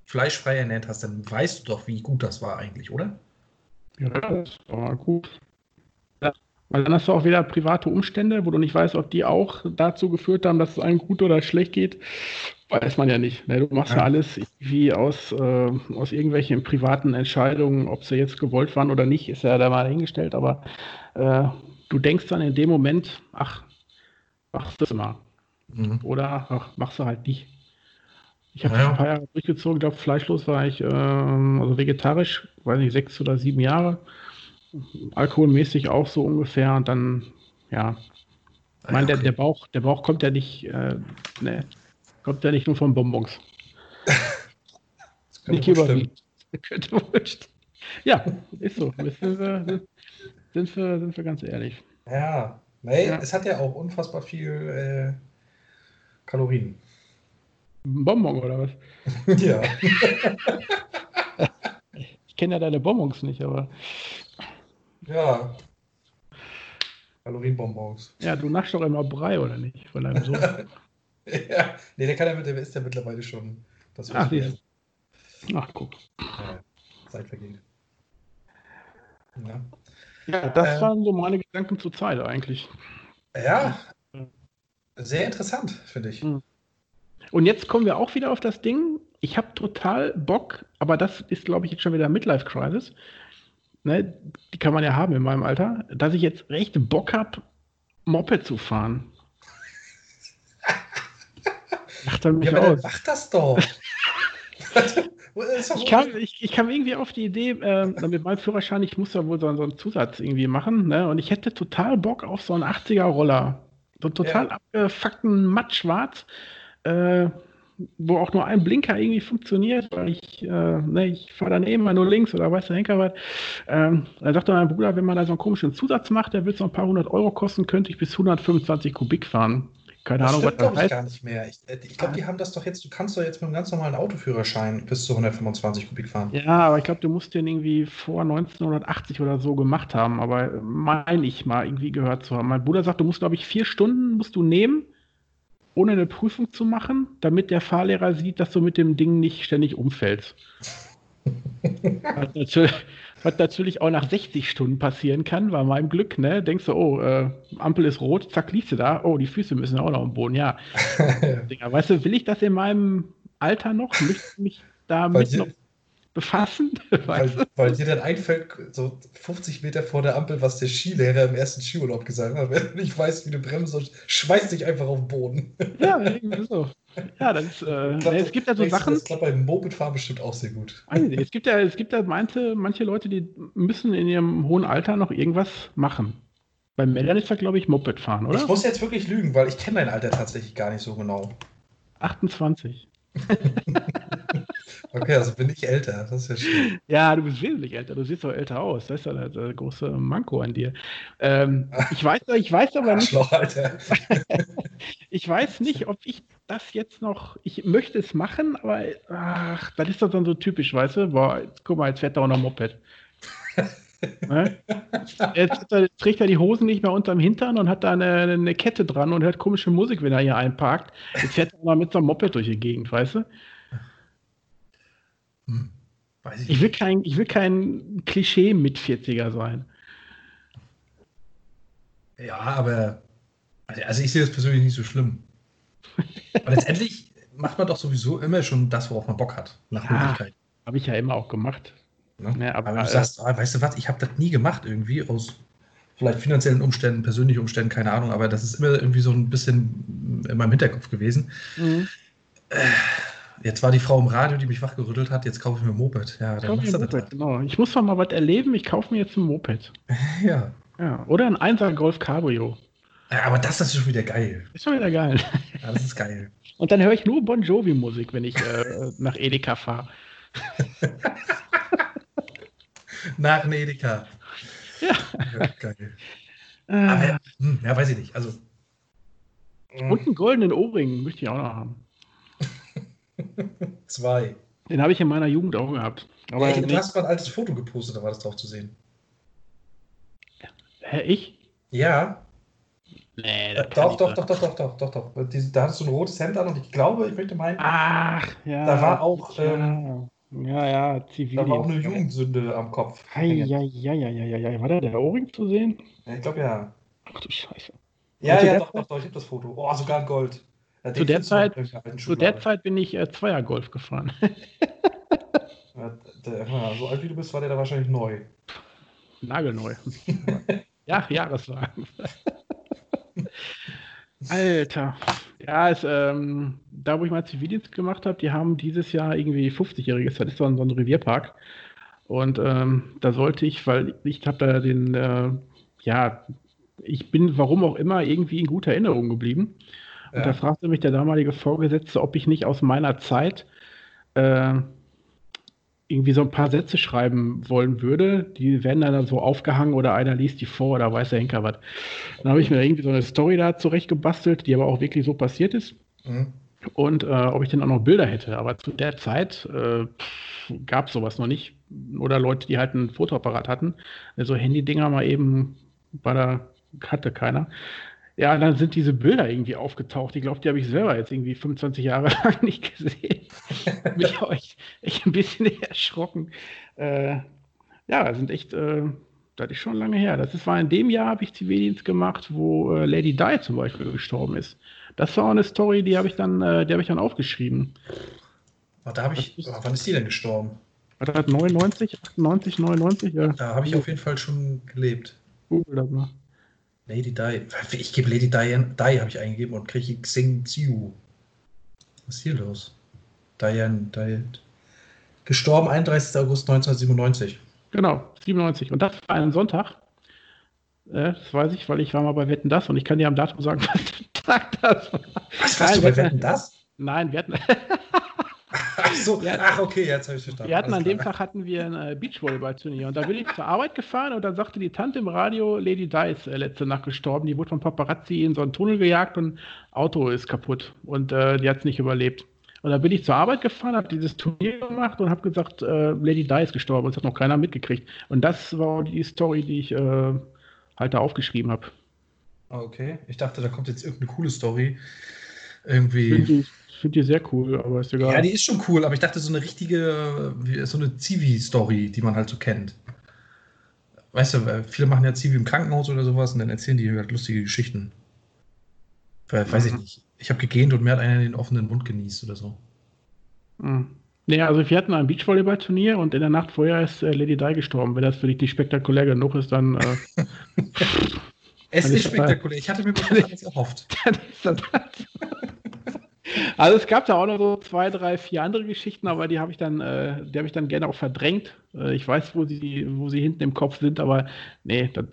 fleischfrei ernährt hast, dann weißt du doch, wie gut das war eigentlich, oder? Ja, das war gut. Weil dann hast du auch wieder private Umstände, wo du nicht weißt, ob die auch dazu geführt haben, dass es einem gut oder schlecht geht. Weiß man ja nicht. Ne? Du machst ja, ja alles irgendwie aus, äh, aus irgendwelchen privaten Entscheidungen, ob sie jetzt gewollt waren oder nicht, ist ja da mal dahingestellt, aber äh, du denkst dann in dem Moment, ach, machst du es mal. Mhm. Oder ach, machst du halt nicht. Ich habe ja. ein paar Jahre durchgezogen, glaube fleischlos war ich, ähm, also vegetarisch, weiß nicht, sechs oder sieben Jahre. Alkoholmäßig auch so ungefähr. Und dann, ja. Ich meine, der, der, Bauch, der Bauch kommt ja nicht, äh, ne, kommt ja nicht nur von Bonbons. nicht überwiegend. Könnte wohl Ja, ist so. Sind wir, sind, wir, sind wir ganz ehrlich. Ja, nee, ja. es hat ja auch unfassbar viel äh, Kalorien. Bonbon oder was? ja. ich kenne ja deine Bonbons nicht, aber. Ja. Kalorienbonbons. Ja, du naschst doch immer Brei, oder nicht? Von deinem Sohn. ja, nee, der, kann ja, der ist ja mittlerweile schon. Das Ach, Ach, guck. Ja, Zeit vergeht. Ja, ja das äh, waren so meine Gedanken zur Zeit eigentlich. Ja, sehr interessant, finde ich. Hm. Und jetzt kommen wir auch wieder auf das Ding. Ich habe total Bock, aber das ist, glaube ich, jetzt schon wieder Midlife Crisis. Ne, die kann man ja haben in meinem Alter, dass ich jetzt recht Bock habe, Moped zu fahren. Macht er mich ja, aus. Mach das doch. ich, kam, ich, ich, kam irgendwie auf die Idee, äh, mit meinem Führerschein, ich muss ja wohl so, so einen Zusatz irgendwie machen, ne? Und ich hätte total Bock auf so einen 80er-Roller. So einen total ja. abgefuckten Mattschwarz äh, wo auch nur ein Blinker irgendwie funktioniert, weil ich, äh, ne, ich fahre dann eben mal nur links oder weiß der Henker was. Ähm, da sagte mein Bruder, wenn man da so einen komischen Zusatz macht, der wird so ein paar hundert Euro kosten, könnte ich bis 125 Kubik fahren. Keine das Ahnung, was das heißt. gar nicht mehr. Ich, äh, ich glaube, die haben das doch jetzt, du kannst doch jetzt mit einem ganz normalen Autoführerschein bis zu 125 Kubik fahren. Ja, aber ich glaube, du musst den irgendwie vor 1980 oder so gemacht haben, aber meine ich mal irgendwie gehört zu haben. Mein Bruder sagt, du musst, glaube ich, vier Stunden musst du nehmen ohne eine Prüfung zu machen, damit der Fahrlehrer sieht, dass du mit dem Ding nicht ständig umfällst. was, natürlich, was, natürlich, auch nach 60 Stunden passieren kann, bei meinem Glück, ne? Denkst du, oh, äh, Ampel ist rot, zack, liegst du da, oh, die Füße müssen auch noch am Boden, ja. Dinger, weißt du, will ich das in meinem Alter noch? Möchte ich mich damit noch befassen. Weil, weil, dir dann einfällt, so 50 Meter vor der Ampel, was der Skilehrer im ersten Skiurlaub gesagt hat. Wenn du nicht weißt, wie du bremst, schmeißt dich einfach auf den Boden. Ja, irgendwie so. Ja, das, äh, glaub, es gibt ja so Sachen. Das klappt beim Mopedfahren bestimmt auch sehr gut. Es gibt ja, es gibt ja manche, manche Leute, die müssen in ihrem hohen Alter noch irgendwas machen. Bei Melanie ist das, glaube ich, Mopedfahren, oder? Ich muss jetzt wirklich lügen, weil ich kenne dein Alter tatsächlich gar nicht so genau. 28. Okay, also bin ich älter. Das ist ja schön. Ja, du bist wesentlich älter. Du siehst doch älter aus. Das ist ja der, große Manko an dir. Ähm, ich, weiß, ich weiß aber nicht. Alter. ich weiß nicht, ob ich das jetzt noch. Ich möchte es machen, aber ach, das ist doch dann so typisch, weißt du? Boah, jetzt, guck mal, jetzt fährt er auch noch Moped. ne? Jetzt trägt er die Hosen nicht mehr unterm Hintern und hat da eine, eine Kette dran und hört komische Musik, wenn er hier einparkt. Jetzt fährt er mal mit so einem Moped durch die Gegend, weißt du? Hm. Ich, ich, will kein, ich will kein Klischee mit 40er sein. Ja, aber also ich sehe das persönlich nicht so schlimm. Aber letztendlich macht man doch sowieso immer schon das, worauf man Bock hat, nach ja, Möglichkeit. Habe ich ja immer auch gemacht. Ne? Ja, aber, aber, du sagst, ah, weißt du was, ich habe das nie gemacht irgendwie, aus vielleicht finanziellen Umständen, persönlichen Umständen, keine Ahnung, aber das ist immer irgendwie so ein bisschen in meinem Hinterkopf gewesen. Mhm. Äh, Jetzt war die Frau im Radio, die mich wachgerüttelt hat, jetzt kaufe ich mir ein Moped. Ja, dann machst du Moped, das genau. Ich muss doch mal was erleben, ich kaufe mir jetzt ein Moped. ja. ja. Oder ein 1er Golf Cabrio. Ja, aber das ist schon wieder geil. Ist schon wieder geil. Ja, das ist geil. Und dann höre ich nur Bon Jovi-Musik, wenn ich äh, nach Edeka fahre. nach Edeka. Ja. ja geil. Äh, aber, hm, ja, weiß ich nicht. Also. Und einen goldenen Ohrring möchte ich auch noch haben. Zwei. Den habe ich in meiner Jugend auch gehabt. Aber hey, du hast mal ein altes Foto gepostet, da war das drauf zu sehen. Hä, ich? Ja. Nee, äh, doch, doch, doch, doch, doch, doch, doch, doch, doch. Da hattest du ein rotes Hemd an und ich glaube, ich möchte meinen. Ach, ja. Da war auch. Ja, ähm, ja, ja, zivil. Da war auch eine Jugendsünde am Kopf. Ja, ja, ja, ja, ja, ja. War da der Ohrring zu sehen? Ja, ich glaube ja. Ach du Scheiße. Ja, ja, doch, doch, doch, ich habe das Foto. Oh, sogar in Gold. Ja, zu, der Zeit, zu der Zeit bin ich äh, Zweiergolf gefahren. ja, der, so alt wie du bist, war der da wahrscheinlich neu. Nagelneu. ja, Jahreswagen. Alter. Ja, es, ähm, da wo ich mal Zivildienst gemacht habe, die haben dieses Jahr irgendwie 50-jähriges, das ist so ein, so ein Revierpark. Und ähm, da sollte ich, weil ich habe da den, äh, ja, ich bin, warum auch immer, irgendwie in guter Erinnerung geblieben. Und ja. da fragte mich der damalige Vorgesetzte, ob ich nicht aus meiner Zeit äh, irgendwie so ein paar Sätze schreiben wollen würde. Die werden dann so aufgehangen oder einer liest die vor oder weiß der Henker was. Dann habe ich mir irgendwie so eine Story da zurechtgebastelt, die aber auch wirklich so passiert ist. Mhm. Und äh, ob ich denn auch noch Bilder hätte. Aber zu der Zeit äh, gab es sowas noch nicht. Oder Leute, die halt ein Fotoapparat hatten. Also Handy-Dinger mal eben war da, hatte keiner. Ja, dann sind diese Bilder irgendwie aufgetaucht. Ich glaube, die habe ich selber jetzt irgendwie 25 Jahre lang nicht gesehen. Bin ich auch echt, echt, ein bisschen erschrocken. Äh, ja, sind echt, äh, das ist schon lange her. Das ist, war in dem Jahr, habe ich Zivildienst gemacht, wo äh, Lady Di zum Beispiel gestorben ist. Das war auch eine Story, die habe ich dann, äh, die habe ich dann aufgeschrieben. da habe ich, wann ist die denn gestorben? War das 99, 98, 99? Ja. Da habe ich auf jeden Fall schon gelebt. Google das mal. Lady Di. Ich gebe Lady Diane, Di habe ich eingegeben und kriege Xing Xiu. Was ist hier los? Diane, Diane. Gestorben 31. August 1997. Genau, 97. Und das war ein Sonntag. Äh, das weiß ich, weil ich war mal bei Wetten das und ich kann dir am Datum sagen, was Tag das war. Was warst Nein, du bei Wetten das? Nein, wir hatten. Ach so, ach okay, jetzt habe ich verstanden. Wir hatten an dem Tag hatten wir ein äh, Beachvolleyball-Turnier und da bin ich zur Arbeit gefahren und dann sagte die Tante im Radio, Lady Di ist äh, letzte Nacht gestorben. Die wurde von Paparazzi in so einen Tunnel gejagt und Auto ist kaputt und äh, die hat es nicht überlebt. Und dann bin ich zur Arbeit gefahren, habe dieses Turnier gemacht und habe gesagt, äh, Lady Di ist gestorben und das hat noch keiner mitgekriegt. Und das war die Story, die ich äh, halt da aufgeschrieben habe. Okay, ich dachte, da kommt jetzt irgendeine coole Story. Irgendwie finde die sehr cool, aber ist egal. Ja, die ist schon cool, aber ich dachte, so eine richtige, so eine Zivi-Story, die man halt so kennt. Weißt du, viele machen ja Zivi im Krankenhaus oder sowas und dann erzählen die halt lustige Geschichten. Weil, weiß ich mhm. nicht. Ich habe gegähnt und mir hat einer den offenen Mund genießt oder so. Mhm. Naja, also wir hatten ein Beachvolleyball-Turnier und in der Nacht vorher ist äh, Lady Di gestorben. Wenn das für dich nicht spektakulär genug ist, dann. Äh, es ist spektakulär. Ich hatte mir das erhofft. Dann ist das also es gab da auch noch so zwei, drei, vier andere Geschichten, aber die habe ich dann, äh, die habe ich dann gerne auch verdrängt. Äh, ich weiß, wo sie, wo sie hinten im Kopf sind, aber nee, das,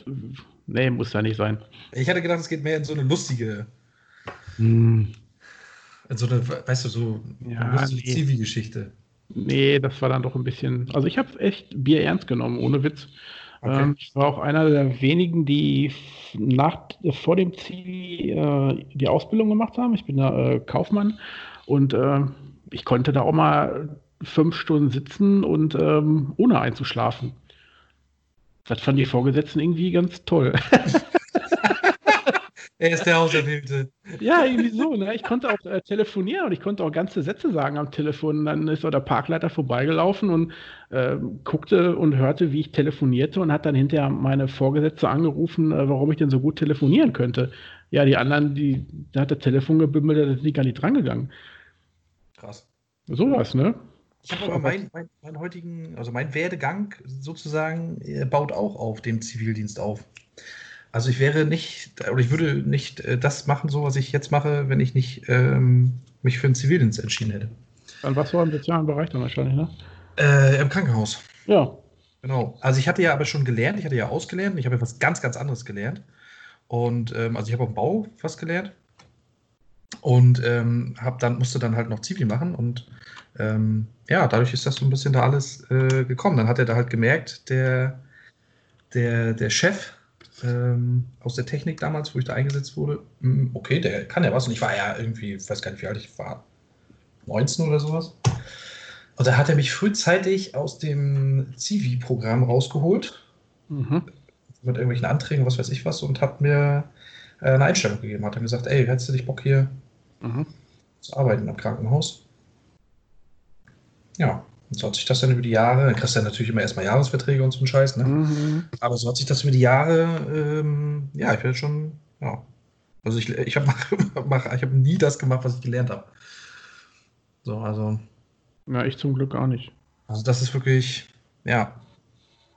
nee, muss da nicht sein. Ich hatte gedacht, es geht mehr in so eine lustige, hm. in so eine, weißt du, so ja, lustige nee. Zivi-Geschichte. Nee, das war dann doch ein bisschen. Also ich habe echt Bier ernst genommen, ohne Witz. Okay. Ähm, ich war auch einer der wenigen, die nach, vor dem Zivi äh, die Ausbildung gemacht haben. Ich bin da äh, Kaufmann und äh, ich konnte da auch mal fünf Stunden sitzen und ähm, ohne einzuschlafen. Das fanden die Vorgesetzten irgendwie ganz toll. Er ist der Auserwählte. Ja, irgendwie so. Ne? Ich konnte auch äh, telefonieren und ich konnte auch ganze Sätze sagen am Telefon. Und dann ist auch der Parkleiter vorbeigelaufen und äh, guckte und hörte, wie ich telefonierte und hat dann hinterher meine Vorgesetzte angerufen, äh, warum ich denn so gut telefonieren könnte. Ja, die anderen, die, da hat das Telefon gebimmelt, da sind die gar nicht drangegangen. Krass. Sowas, ne? Ich habe aber meinen mein, mein heutigen, also mein Werdegang sozusagen baut auch auf dem Zivildienst auf. Also ich wäre nicht, oder ich würde nicht äh, das machen, so was ich jetzt mache, wenn ich nicht ähm, mich für den Zivildienst entschieden hätte. Dann was war im sozialen Bereich dann wahrscheinlich, ne? Äh, Im Krankenhaus. Ja. Genau. Also ich hatte ja aber schon gelernt, ich hatte ja ausgelernt, ich habe ja was ganz, ganz anderes gelernt. Und ähm, also ich habe auf dem Bau was gelernt und ähm, hab dann, musste dann halt noch Zivil machen und ähm, ja, dadurch ist das so ein bisschen da alles äh, gekommen. Dann hat er da halt gemerkt, der, der, der Chef ähm, aus der Technik damals, wo ich da eingesetzt wurde, hm, okay, der kann ja was. Und ich war ja irgendwie, ich weiß gar nicht, wie alt ich war, 19 oder sowas. Und da hat er mich frühzeitig aus dem Civi-Programm rausgeholt, mhm. mit irgendwelchen Anträgen, was weiß ich was, und hat mir äh, eine Einstellung gegeben. Hat dann gesagt, ey, hättest du dich Bock hier mhm. zu arbeiten im Krankenhaus? Ja, und so hat sich das dann über die Jahre, dann kriegst du ja natürlich immer erstmal Jahresverträge und so einen Scheiß, ne? Mhm. Aber so hat sich das über die Jahre, ähm, ja, ich werde schon, ja. Also ich, ich habe hab nie das gemacht, was ich gelernt habe. So, also. Ja, ich zum Glück auch nicht. Also das ist wirklich, ja.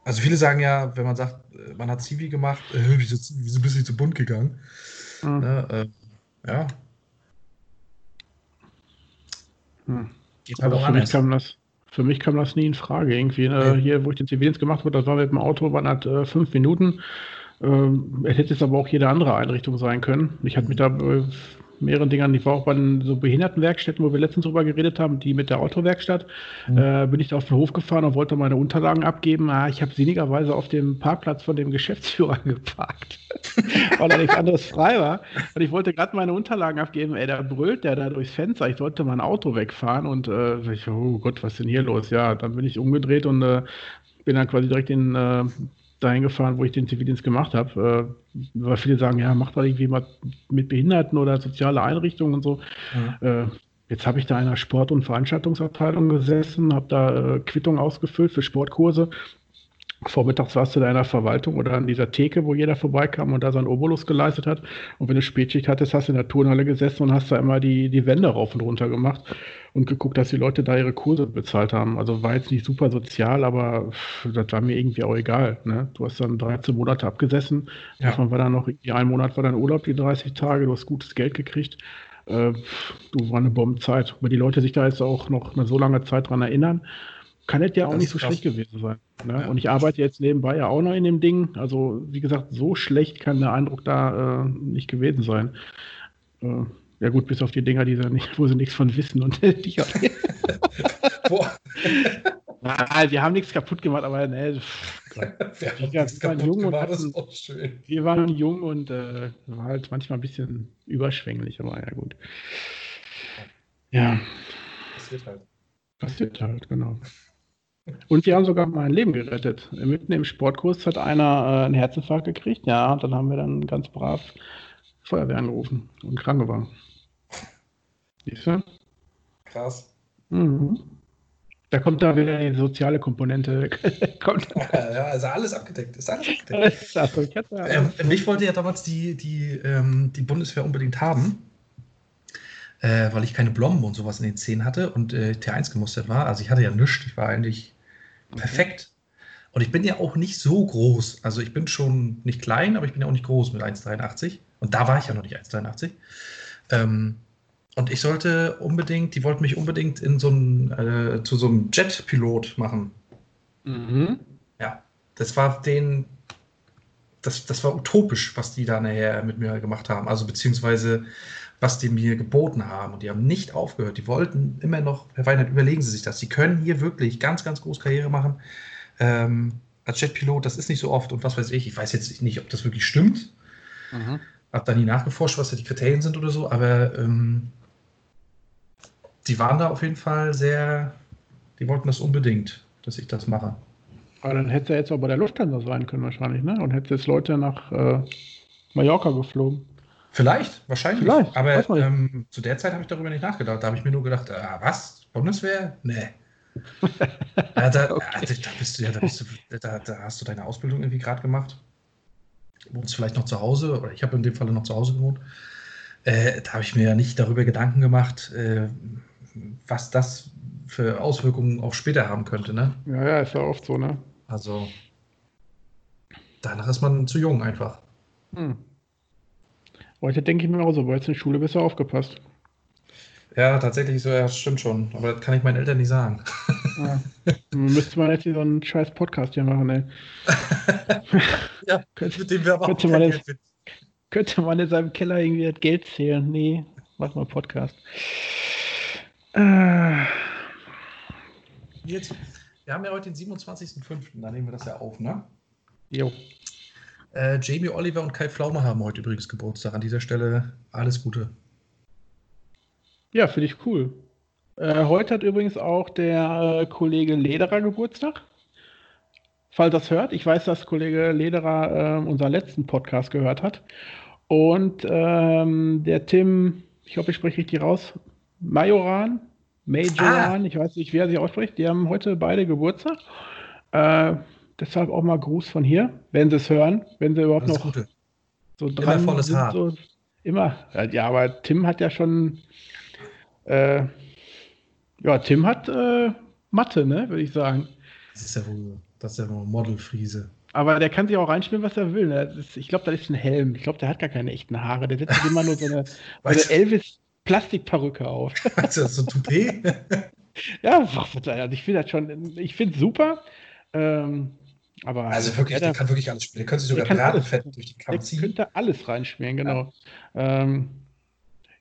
Also viele sagen ja, wenn man sagt, man hat Zivi gemacht, äh, wieso, wieso bist du zu bunt gegangen? Mhm. Ne, äh, ja. Hm. Geht halt auch für mich kam das für mich kam das nie in Frage. Irgendwie, äh, hier, wo ich den Zivildienst gemacht habe, das war mit dem Auto, waren halt äh, fünf Minuten. Ähm, es hätte jetzt aber auch jede andere Einrichtung sein können. Ich hatte mich da äh, mehreren Dingern. Ich war auch bei den so Behindertenwerkstätten, wo wir letztens drüber geredet haben, die mit der Autowerkstatt. Mhm. Äh, bin ich da auf den Hof gefahren und wollte meine Unterlagen abgeben. Ah, ich habe sinnigerweise auf dem Parkplatz von dem Geschäftsführer geparkt, weil da nichts anderes frei war. Und ich wollte gerade meine Unterlagen abgeben. Ey, da brüllt der da durchs Fenster. Ich sollte mein Auto wegfahren und äh, ich, oh Gott, was ist denn hier los? Ja, dann bin ich umgedreht und äh, bin dann quasi direkt in äh, dahin gefahren, wo ich den Zivildienst gemacht habe. Äh, weil viele sagen, ja, macht doch irgendwie mal mit Behinderten oder soziale Einrichtungen und so. Ja. Äh, jetzt habe ich da in einer Sport- und Veranstaltungsabteilung gesessen, habe da äh, Quittung ausgefüllt für Sportkurse. Vormittags warst du da in der Verwaltung oder an dieser Theke, wo jeder vorbeikam und da seinen Obolus geleistet hat. Und wenn du Spätschicht hattest, hast du in der Turnhalle gesessen und hast da immer die, die Wände rauf und runter gemacht und geguckt, dass die Leute da ihre Kurse bezahlt haben. Also war jetzt nicht super sozial, aber das war mir irgendwie auch egal. Ne? Du hast dann 13 Monate abgesessen. Ja. Davon war dann noch, ein Monat war dein Urlaub, die 30 Tage, du hast gutes Geld gekriegt. Äh, du war eine Bombenzeit. Aber die Leute sich da jetzt auch noch eine so lange Zeit dran erinnern, kann es ja auch das nicht so schlecht gewesen sein. Ne? Ja. Und ich arbeite jetzt nebenbei ja auch noch in dem Ding. Also, wie gesagt, so schlecht kann der Eindruck da äh, nicht gewesen sein. Äh, ja gut, bis auf die Dinger, die nicht, wo sie nichts von wissen und die Boah. Na, wir haben nichts kaputt gemacht, aber ne, wir, wir, waren jung und hatten, wir waren jung und äh, war halt manchmal ein bisschen überschwänglich, aber ja gut. Ja. Passiert halt. Passiert halt, genau. Und wir haben sogar mein Leben gerettet. Mitten im Sportkurs hat einer äh, einen Herzinfarkt gekriegt, ja, und dann haben wir dann ganz brav Feuerwehr angerufen und Krankenwagen. Siehst du? Krass. Mhm. Da kommt da wieder die soziale Komponente. kommt. Ja, also alles abgedeckt. Ist alles abgedeckt. Hatte, ähm, mich wollte ja damals die, die, ähm, die Bundeswehr unbedingt haben, äh, weil ich keine Blomben und sowas in den Zähnen hatte und äh, T1 gemustert war. Also ich hatte ja nichts. Ich war eigentlich perfekt. Und ich bin ja auch nicht so groß. Also ich bin schon nicht klein, aber ich bin ja auch nicht groß mit 1,83. Und da war ich ja noch nicht 1,83. Ähm, und ich sollte unbedingt, die wollten mich unbedingt in so ein, äh, zu so einem Jet-Pilot machen. Mhm. Ja, das war den, das, das war utopisch, was die da nachher mit mir gemacht haben. Also beziehungsweise was die mir geboten haben. Und die haben nicht aufgehört. Die wollten immer noch, Herr Weinert, überlegen Sie sich das. Sie können hier wirklich ganz, ganz groß Karriere machen. Ähm, als Jetpilot, das ist nicht so oft und was weiß ich. Ich weiß jetzt nicht, ob das wirklich stimmt. Mhm. Hab da nie nachgeforscht, was da die Kriterien sind oder so, aber ähm, die waren da auf jeden Fall sehr, die wollten das unbedingt, dass ich das mache. Aber dann hätte er jetzt auch bei der Lufthansa sein können wahrscheinlich, ne? Und hätte jetzt Leute nach äh, Mallorca geflogen. Vielleicht, wahrscheinlich. Vielleicht, aber ähm, zu der Zeit habe ich darüber nicht nachgedacht. Da habe ich mir nur gedacht, ah, was? Bundeswehr? Nee. ja, da, okay. da, da, bist du ja, da, bist du, da, da hast du deine Ausbildung irgendwie gerade gemacht. Wohnst vielleicht noch zu Hause, oder ich habe in dem Fall noch zu Hause gewohnt. Äh, da habe ich mir ja nicht darüber Gedanken gemacht, äh, was das für Auswirkungen auch später haben könnte, ne? Ja, ja, ist ja oft so, ne? Also, danach ist man zu jung einfach. Hm. Heute denke ich mir auch so, weil jetzt in der Schule besser aufgepasst. Ja, tatsächlich so, ja, stimmt schon. Aber das kann ich meinen Eltern nicht sagen. Ja. Müsste man jetzt hier so einen scheiß Podcast hier machen, ey. ja, mit dem wir aber auch man jetzt, Könnte man in seinem Keller irgendwie das Geld zählen? Nee, mach mal Podcast. Äh. Jetzt, wir haben ja heute den 27.05., da nehmen wir das ja auf, ne? Jo. Äh, Jamie Oliver und Kai Pflaume haben heute übrigens Geburtstag. An dieser Stelle alles Gute. Ja, finde ich cool. Äh, heute hat übrigens auch der äh, Kollege Lederer Geburtstag. Falls das hört, ich weiß, dass Kollege Lederer äh, unseren letzten Podcast gehört hat. Und ähm, der Tim, ich hoffe, ich spreche richtig raus, Majoran, Majoran, ah. ich weiß nicht, wie er sich ausspricht, die haben heute beide Geburtstag. Äh, deshalb auch mal Gruß von hier, wenn sie es hören, wenn sie überhaupt Alles noch Gute. so dran immer volles sind. Haar. So, immer. Ja, aber Tim hat ja schon, äh, ja, Tim hat äh, Mathe, ne, würde ich sagen. Das ist ja wohl, das ist ja wohl Modelfriese. Aber der kann sich auch reinspielen, was er will. Ne? Ist, ich glaube, das ist ein Helm. Ich glaube, der hat gar keine echten Haare. Der setzt immer nur so eine, so eine Elvis, Plastikperücke auf. Also so ein Toupet? ja, ich finde das schon, ich finde es super. Ähm, aber also wirklich, der, der kann wirklich alles spielen. Der könnte sich sogar Bratenfett durch die Kammer ziehen. könnte alles reinschmieren, genau. Ja, ähm,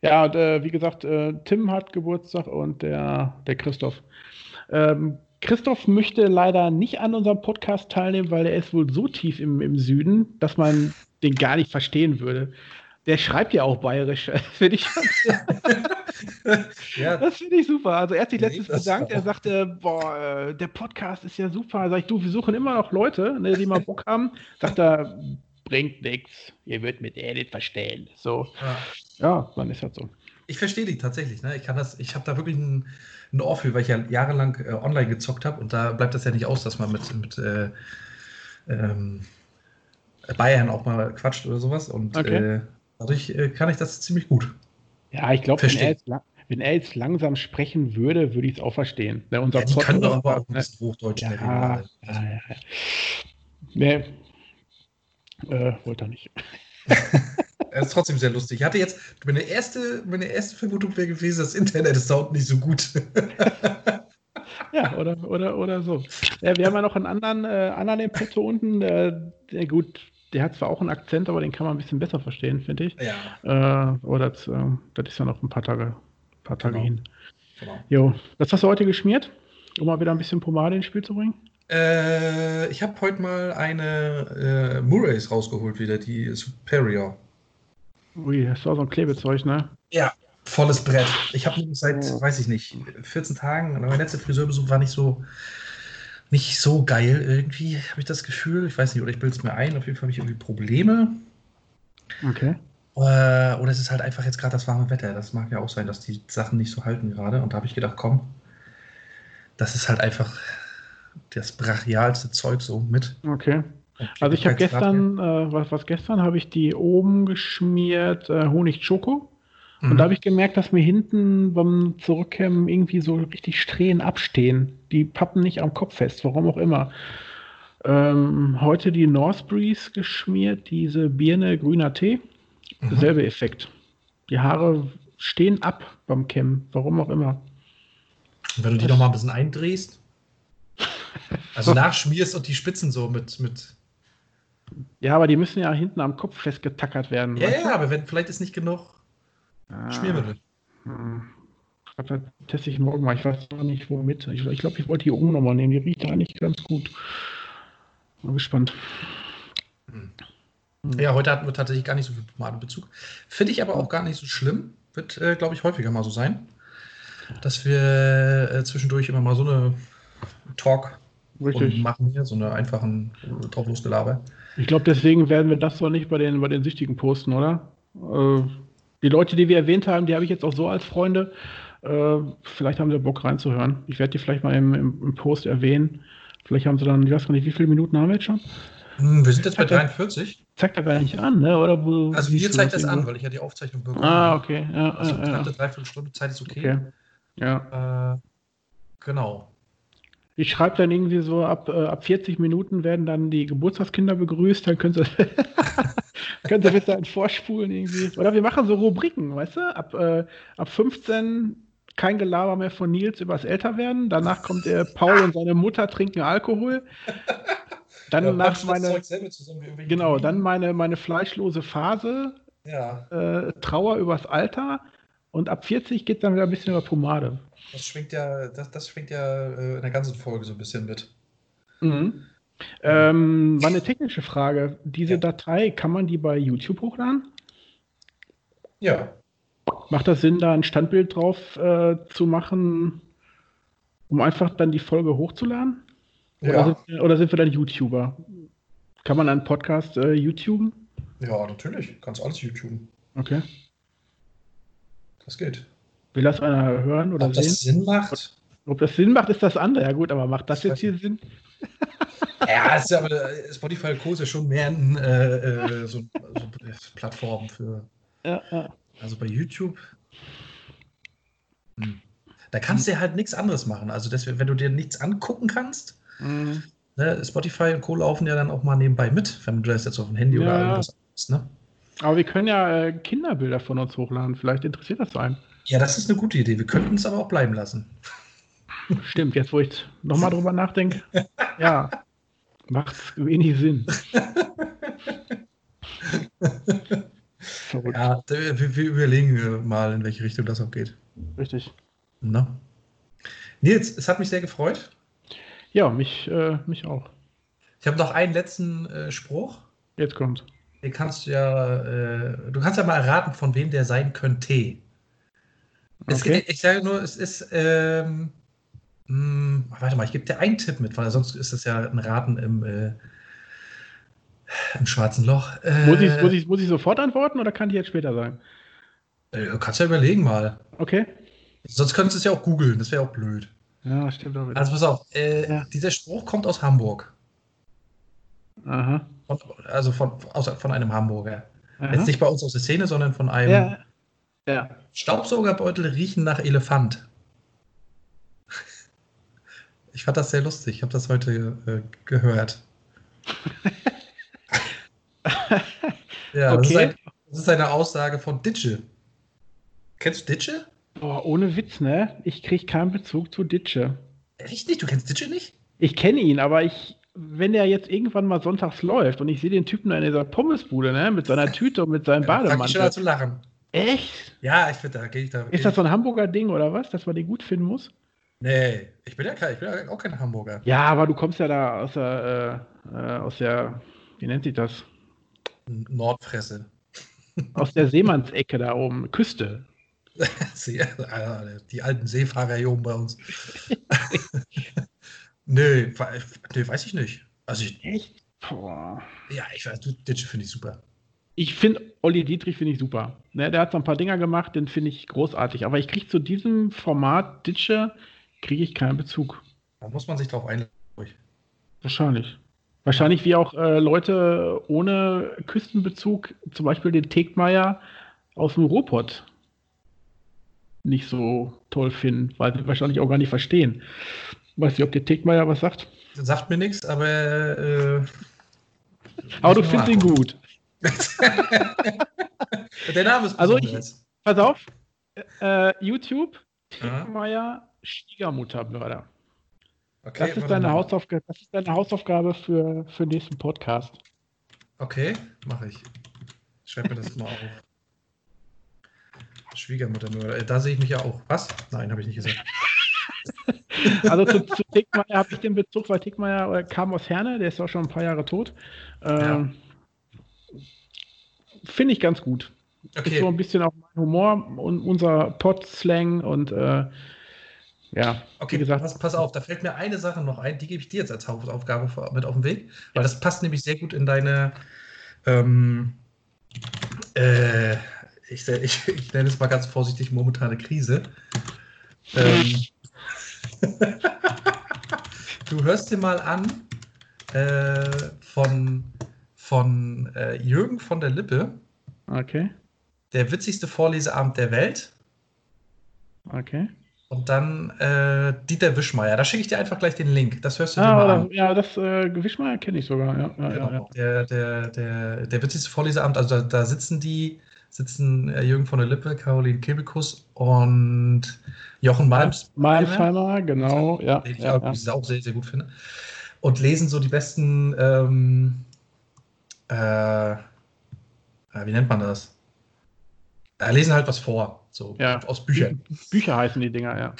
ja und, äh, wie gesagt, äh, Tim hat Geburtstag und der, der Christoph. Ähm, Christoph möchte leider nicht an unserem Podcast teilnehmen, weil er ist wohl so tief im, im Süden, dass man den gar nicht verstehen würde. Der schreibt ja auch bayerisch, finde ich. ja. Das finde ich super. Also er hat sich letztens bedankt, er sagte, boah, äh, der Podcast ist ja super. Sag ich, du, wir suchen immer noch Leute, ne, die mal Bock haben. Sagt er, bringt nichts, ihr würdet mit der nicht verstehen. So. Ja, ja dann ist das so. Ich verstehe die tatsächlich. Ne? Ich kann das, ich habe da wirklich ein, ein Ohr für, weil ich ja jahrelang äh, online gezockt habe und da bleibt das ja nicht aus, dass man mit, mit äh, ähm, Bayern auch mal quatscht oder sowas. Und okay. äh, dadurch äh, kann ich das ziemlich gut. Ja, ich glaube, wenn, er jetzt, wenn er jetzt langsam sprechen würde, würde ich es auch verstehen. Ne, unser ja, die können doch aber auch ein bisschen Hochdeutsch ja. Ja, ja, ja. Nee. Äh, wollte er nicht. Es ist trotzdem sehr lustig. Ich hatte jetzt, meine erste, meine erste Vermutung wäre gewesen, das Internet ist dort nicht so gut. ja, oder, oder, oder so. Ja, wir haben ja noch einen anderen, äh, anderen im Petto unten. Äh, der, gut, der hat zwar auch einen Akzent, aber den kann man ein bisschen besser verstehen, finde ich. Ja. Äh, oder das, äh, das, ist ja noch ein paar Tage, paar Tage genau. hin. Genau. Jo, was hast du heute geschmiert, um mal wieder ein bisschen Pomade ins Spiel zu bringen? Äh, ich habe heute mal eine äh, Murrays rausgeholt wieder, die Superior. Ui, das war so ein Klebezeug, ne? Ja, volles Brett. Ich habe seit, oh. weiß ich nicht, 14 Tagen, mein letzter Friseurbesuch war nicht so, nicht so geil irgendwie, habe ich das Gefühl. Ich weiß nicht, oder ich bilde es mir ein, auf jeden Fall habe ich irgendwie Probleme. Okay. Äh, oder es ist halt einfach jetzt gerade das warme Wetter. Das mag ja auch sein, dass die Sachen nicht so halten gerade. Und da habe ich gedacht, komm, das ist halt einfach das brachialste Zeug so mit. Okay. Also ich habe gestern, äh, was, was gestern habe ich die oben geschmiert, äh, Honig Schoko. Mhm. Und da habe ich gemerkt, dass mir hinten beim Zurückkämmen irgendwie so richtig Strähnen abstehen. Die pappen nicht am Kopf fest, warum auch immer. Ähm, heute die North Breeze geschmiert, diese Birne grüner Tee. Mhm. Selbe Effekt. Die Haare stehen ab beim Kämmen, warum auch immer. Und wenn du die nochmal ein bisschen eindrehst, also nachschmierst und die Spitzen so mit, mit ja, aber die müssen ja hinten am Kopf festgetackert werden. Ja, ja, aber wenn, vielleicht ist nicht genug Schmiermittel. Hm. Das teste ich morgen mal. Ich weiß noch nicht, womit. Ich glaube, ich, glaub, ich wollte die oben nochmal nehmen. Die riecht eigentlich ganz gut. Mal gespannt. Hm. Ja, heute hatten wir tatsächlich gar nicht so viel Pomadenbezug. Finde ich aber auch gar nicht so schlimm. Wird, äh, glaube ich, häufiger mal so sein, dass wir äh, zwischendurch immer mal so eine Talk machen hier, so eine einfachen drauf losgelaber. Ich glaube, deswegen werden wir das doch nicht bei den, bei den Süchtigen posten, oder? Äh, die Leute, die wir erwähnt haben, die habe ich jetzt auch so als Freunde. Äh, vielleicht haben sie Bock reinzuhören. Ich werde die vielleicht mal im, im, Post erwähnen. Vielleicht haben sie dann, ich weiß gar nicht, wie viele Minuten haben wir jetzt schon? Hm, wir sind jetzt bei 43. Zeigt er gar nicht an, ne? Oder wo, also mir zeigt das an, weil ich ja die Aufzeichnung bekomme. Ah, okay. Ja, also ja, ja. dreiviertel Stunde Zeit ist okay. okay. Ja. Äh, genau. Ich schreibe dann irgendwie so, ab, äh, ab 40 Minuten werden dann die Geburtstagskinder begrüßt, dann können sie, können sie bis dahin vorspulen irgendwie. Oder wir machen so Rubriken, weißt du? Ab, äh, ab 15 kein Gelaber mehr von Nils übers Älterwerden. Danach kommt der Paul und seine Mutter trinken Alkohol. Dann ja, nach meine, genau, dann meine, meine fleischlose Phase. Ja. Äh, Trauer übers Alter. Und ab 40 geht dann wieder ein bisschen über Pomade. Das schwingt ja, das, das schwingt ja äh, in der ganzen Folge so ein bisschen mit. Mhm. Ähm, war eine technische Frage. Diese ja. Datei, kann man die bei YouTube hochladen? Ja. Macht das Sinn, da ein Standbild drauf äh, zu machen, um einfach dann die Folge hochzuladen? Oder, ja. sind, wir, oder sind wir dann YouTuber? Kann man einen Podcast äh, YouTuben? Ja, natürlich. Kannst alles YouTuben. Okay. Das geht. Will das einer hören oder Ob sehen? Ob das Sinn macht? Ob das Sinn macht, ist das andere. Ja gut, aber macht das, jetzt hier Sinn? Ja, ist aber äh, Spotify Co. ist ja schon mehr ein, äh, äh, so, so Plattform für. Ja, ja. Also bei YouTube. Hm. Da kannst du ja halt nichts anderes machen. Also, das, wenn du dir nichts angucken kannst, mhm. ne, Spotify und Co. laufen ja dann auch mal nebenbei mit, wenn du das jetzt auf dem Handy ja. oder irgendwas anderes, ne? Aber wir können ja äh, Kinderbilder von uns hochladen. Vielleicht interessiert das einen. Ja, das ist eine gute Idee. Wir könnten es aber auch bleiben lassen. Stimmt, jetzt wo ich nochmal drüber nachdenke, ja, macht wenig Sinn. ja, wir, wir, überlegen mal, in welche Richtung das auch geht. Richtig. Na? Nils, es hat mich sehr gefreut. Ja, mich, äh, mich auch. Ich habe noch einen letzten äh, Spruch. Jetzt kommt. Den kannst du ja, äh, du kannst ja mal erraten, von wem der sein könnte. Okay. ich sage nur, es ist, ähm, mh, hm, warte mal, ich gebe dir einen Tipp mit, weil sonst ist es ja ein Raten im, äh, im schwarzen Loch. Äh, muss, ich, muss, ich, muss ich sofort antworten oder kann ich jetzt später sagen? Äh, du kannst ja überlegen mal. Okay. Sonst könntest du es ja auch googeln, das wäre auch blöd. Ja, stimmt auch wieder. Also pass auf, äh, ja. dieser Spruch kommt aus Hamburg. Aha. Von, also von, aus, von einem Hamburger. Aha. Jetzt nicht bei uns aus der Szene, sondern von einem ja. Ja. Staubsaugerbeutel riechen nach Elefant. Ich fand das sehr lustig. Ich habe das heute äh, gehört. ja, okay. das, ist ein, das, ist eine Aussage von Ditsche. Kennst du Ditsche? Boah, ohne Witz, ne? Ich kriege keinen Bezug zu Ditsche. Echt nicht? Du kennst Ditsche nicht? Ich kenne ihn, aber ich, wenn der jetzt irgendwann mal sonntags läuft und ich sehe den Typen da in dieser Pommesbude, ne? Mit seiner Tüte und mit seinem Bademantel. Ich schon zu lachen. Echt? Ja, ich finde, da gehe ich da. Ist das so ein Hamburger Ding oder was, dass man den gut finden muss? Nee, ich bin ja, kein, ich bin ja auch kein Hamburger. Ja, aber du kommst ja da aus der, äh, äh aus der, wie nennt sich das? Nordfresse. Aus der Seemannsecke da oben, Küste. die alten Seefahrer hier oben bei uns. nee, nee, weiß ich nicht. Also ich, Echt? Boah. Ja, ich weiß, Ditsche finde ich super. Ich finde Olli Dietrich finde ich super. Ne, der hat so ein paar Dinger gemacht, den finde ich großartig. Aber ich kriege zu diesem Format Ditsche kriege ich keinen Bezug. Da muss man sich drauf einlassen. Wahrscheinlich. Wahrscheinlich wie auch äh, Leute ohne Küstenbezug, zum Beispiel den Tegmeier aus dem Ruhrpott, nicht so toll finden, weil sie wahrscheinlich auch gar nicht verstehen. Weiß nicht, ob der Tegmeier was sagt. Das sagt mir nichts, aber. Äh, aber du findest ihn gut. der Name ist Also, ich, pass auf, äh, YouTube, Tegmeier Schwiegermuttermörder. Okay, das, ist deine Hausaufgabe, das ist deine Hausaufgabe für, für den nächsten Podcast. Okay, mache ich. Schreib mir das mal auf. Schwiegermuttermörder. Äh, da sehe ich mich ja auch. Was? Nein, habe ich nicht gesagt. Also zu, zu Tickmeier habe ich den Bezug, weil Tickmeier äh, kam aus Herne, der ist auch schon ein paar Jahre tot. Ähm, ja. Finde ich ganz gut. Okay. Ist so ein bisschen auch mein Humor und unser Pod-Slang und äh, ja, okay, wie gesagt. Pass, pass, auf, da fällt mir eine Sache noch ein, die gebe ich dir jetzt als Hauptaufgabe mit auf den Weg, weil das passt nämlich sehr gut in deine, ähm, äh, ich, ich, ich, nenne es mal ganz vorsichtig, momentane Krise. Ähm, du hörst dir mal an äh, von, von äh, Jürgen von der Lippe. Okay. Der witzigste Vorleseabend der Welt. Okay. Und dann äh, Dieter Wischmeier. Da schicke ich dir einfach gleich den Link. Das hörst du ah, dir mal an. Ja, das äh, Wischmeier kenne ich sogar. Ja, ja, genau. ja, Der, der, der, der witzigste Vorleseamt, also da, da sitzen die, sitzen äh, Jürgen von der Lippe, Caroline Kebekus und Jochen Malms. Malmsheimer, genau. Ja, den ich ja, auch, ja. auch sehr, sehr gut finde. Und lesen so die besten, ähm, äh, wie nennt man das? lesen halt was vor. So ja. aus Büchern. Bücher heißen die Dinger, ja.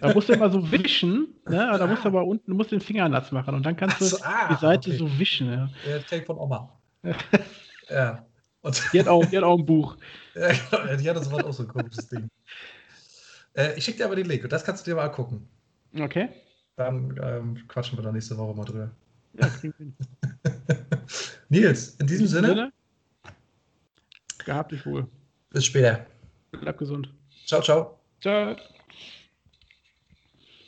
Da musst du immer so wischen, ne? Da musst du aber unten, du musst den Finger nass machen und dann kannst du so, ah, die Seite okay. so wischen. Ja, ja Take von Oma. ja. Und die, hat auch, die hat auch ein Buch. ja, genau, die hat das auch so ein komisches Ding. Äh, ich schicke dir aber den Link und das kannst du dir mal angucken. Okay. Dann ähm, quatschen wir da nächste Woche mal drüber. Ja, klingt hin. Nils, in diesem, in diesem Sinne, Sinne, gehabt dich wohl. Bis später. Bleib gesund. Ciao, ciao. Ciao.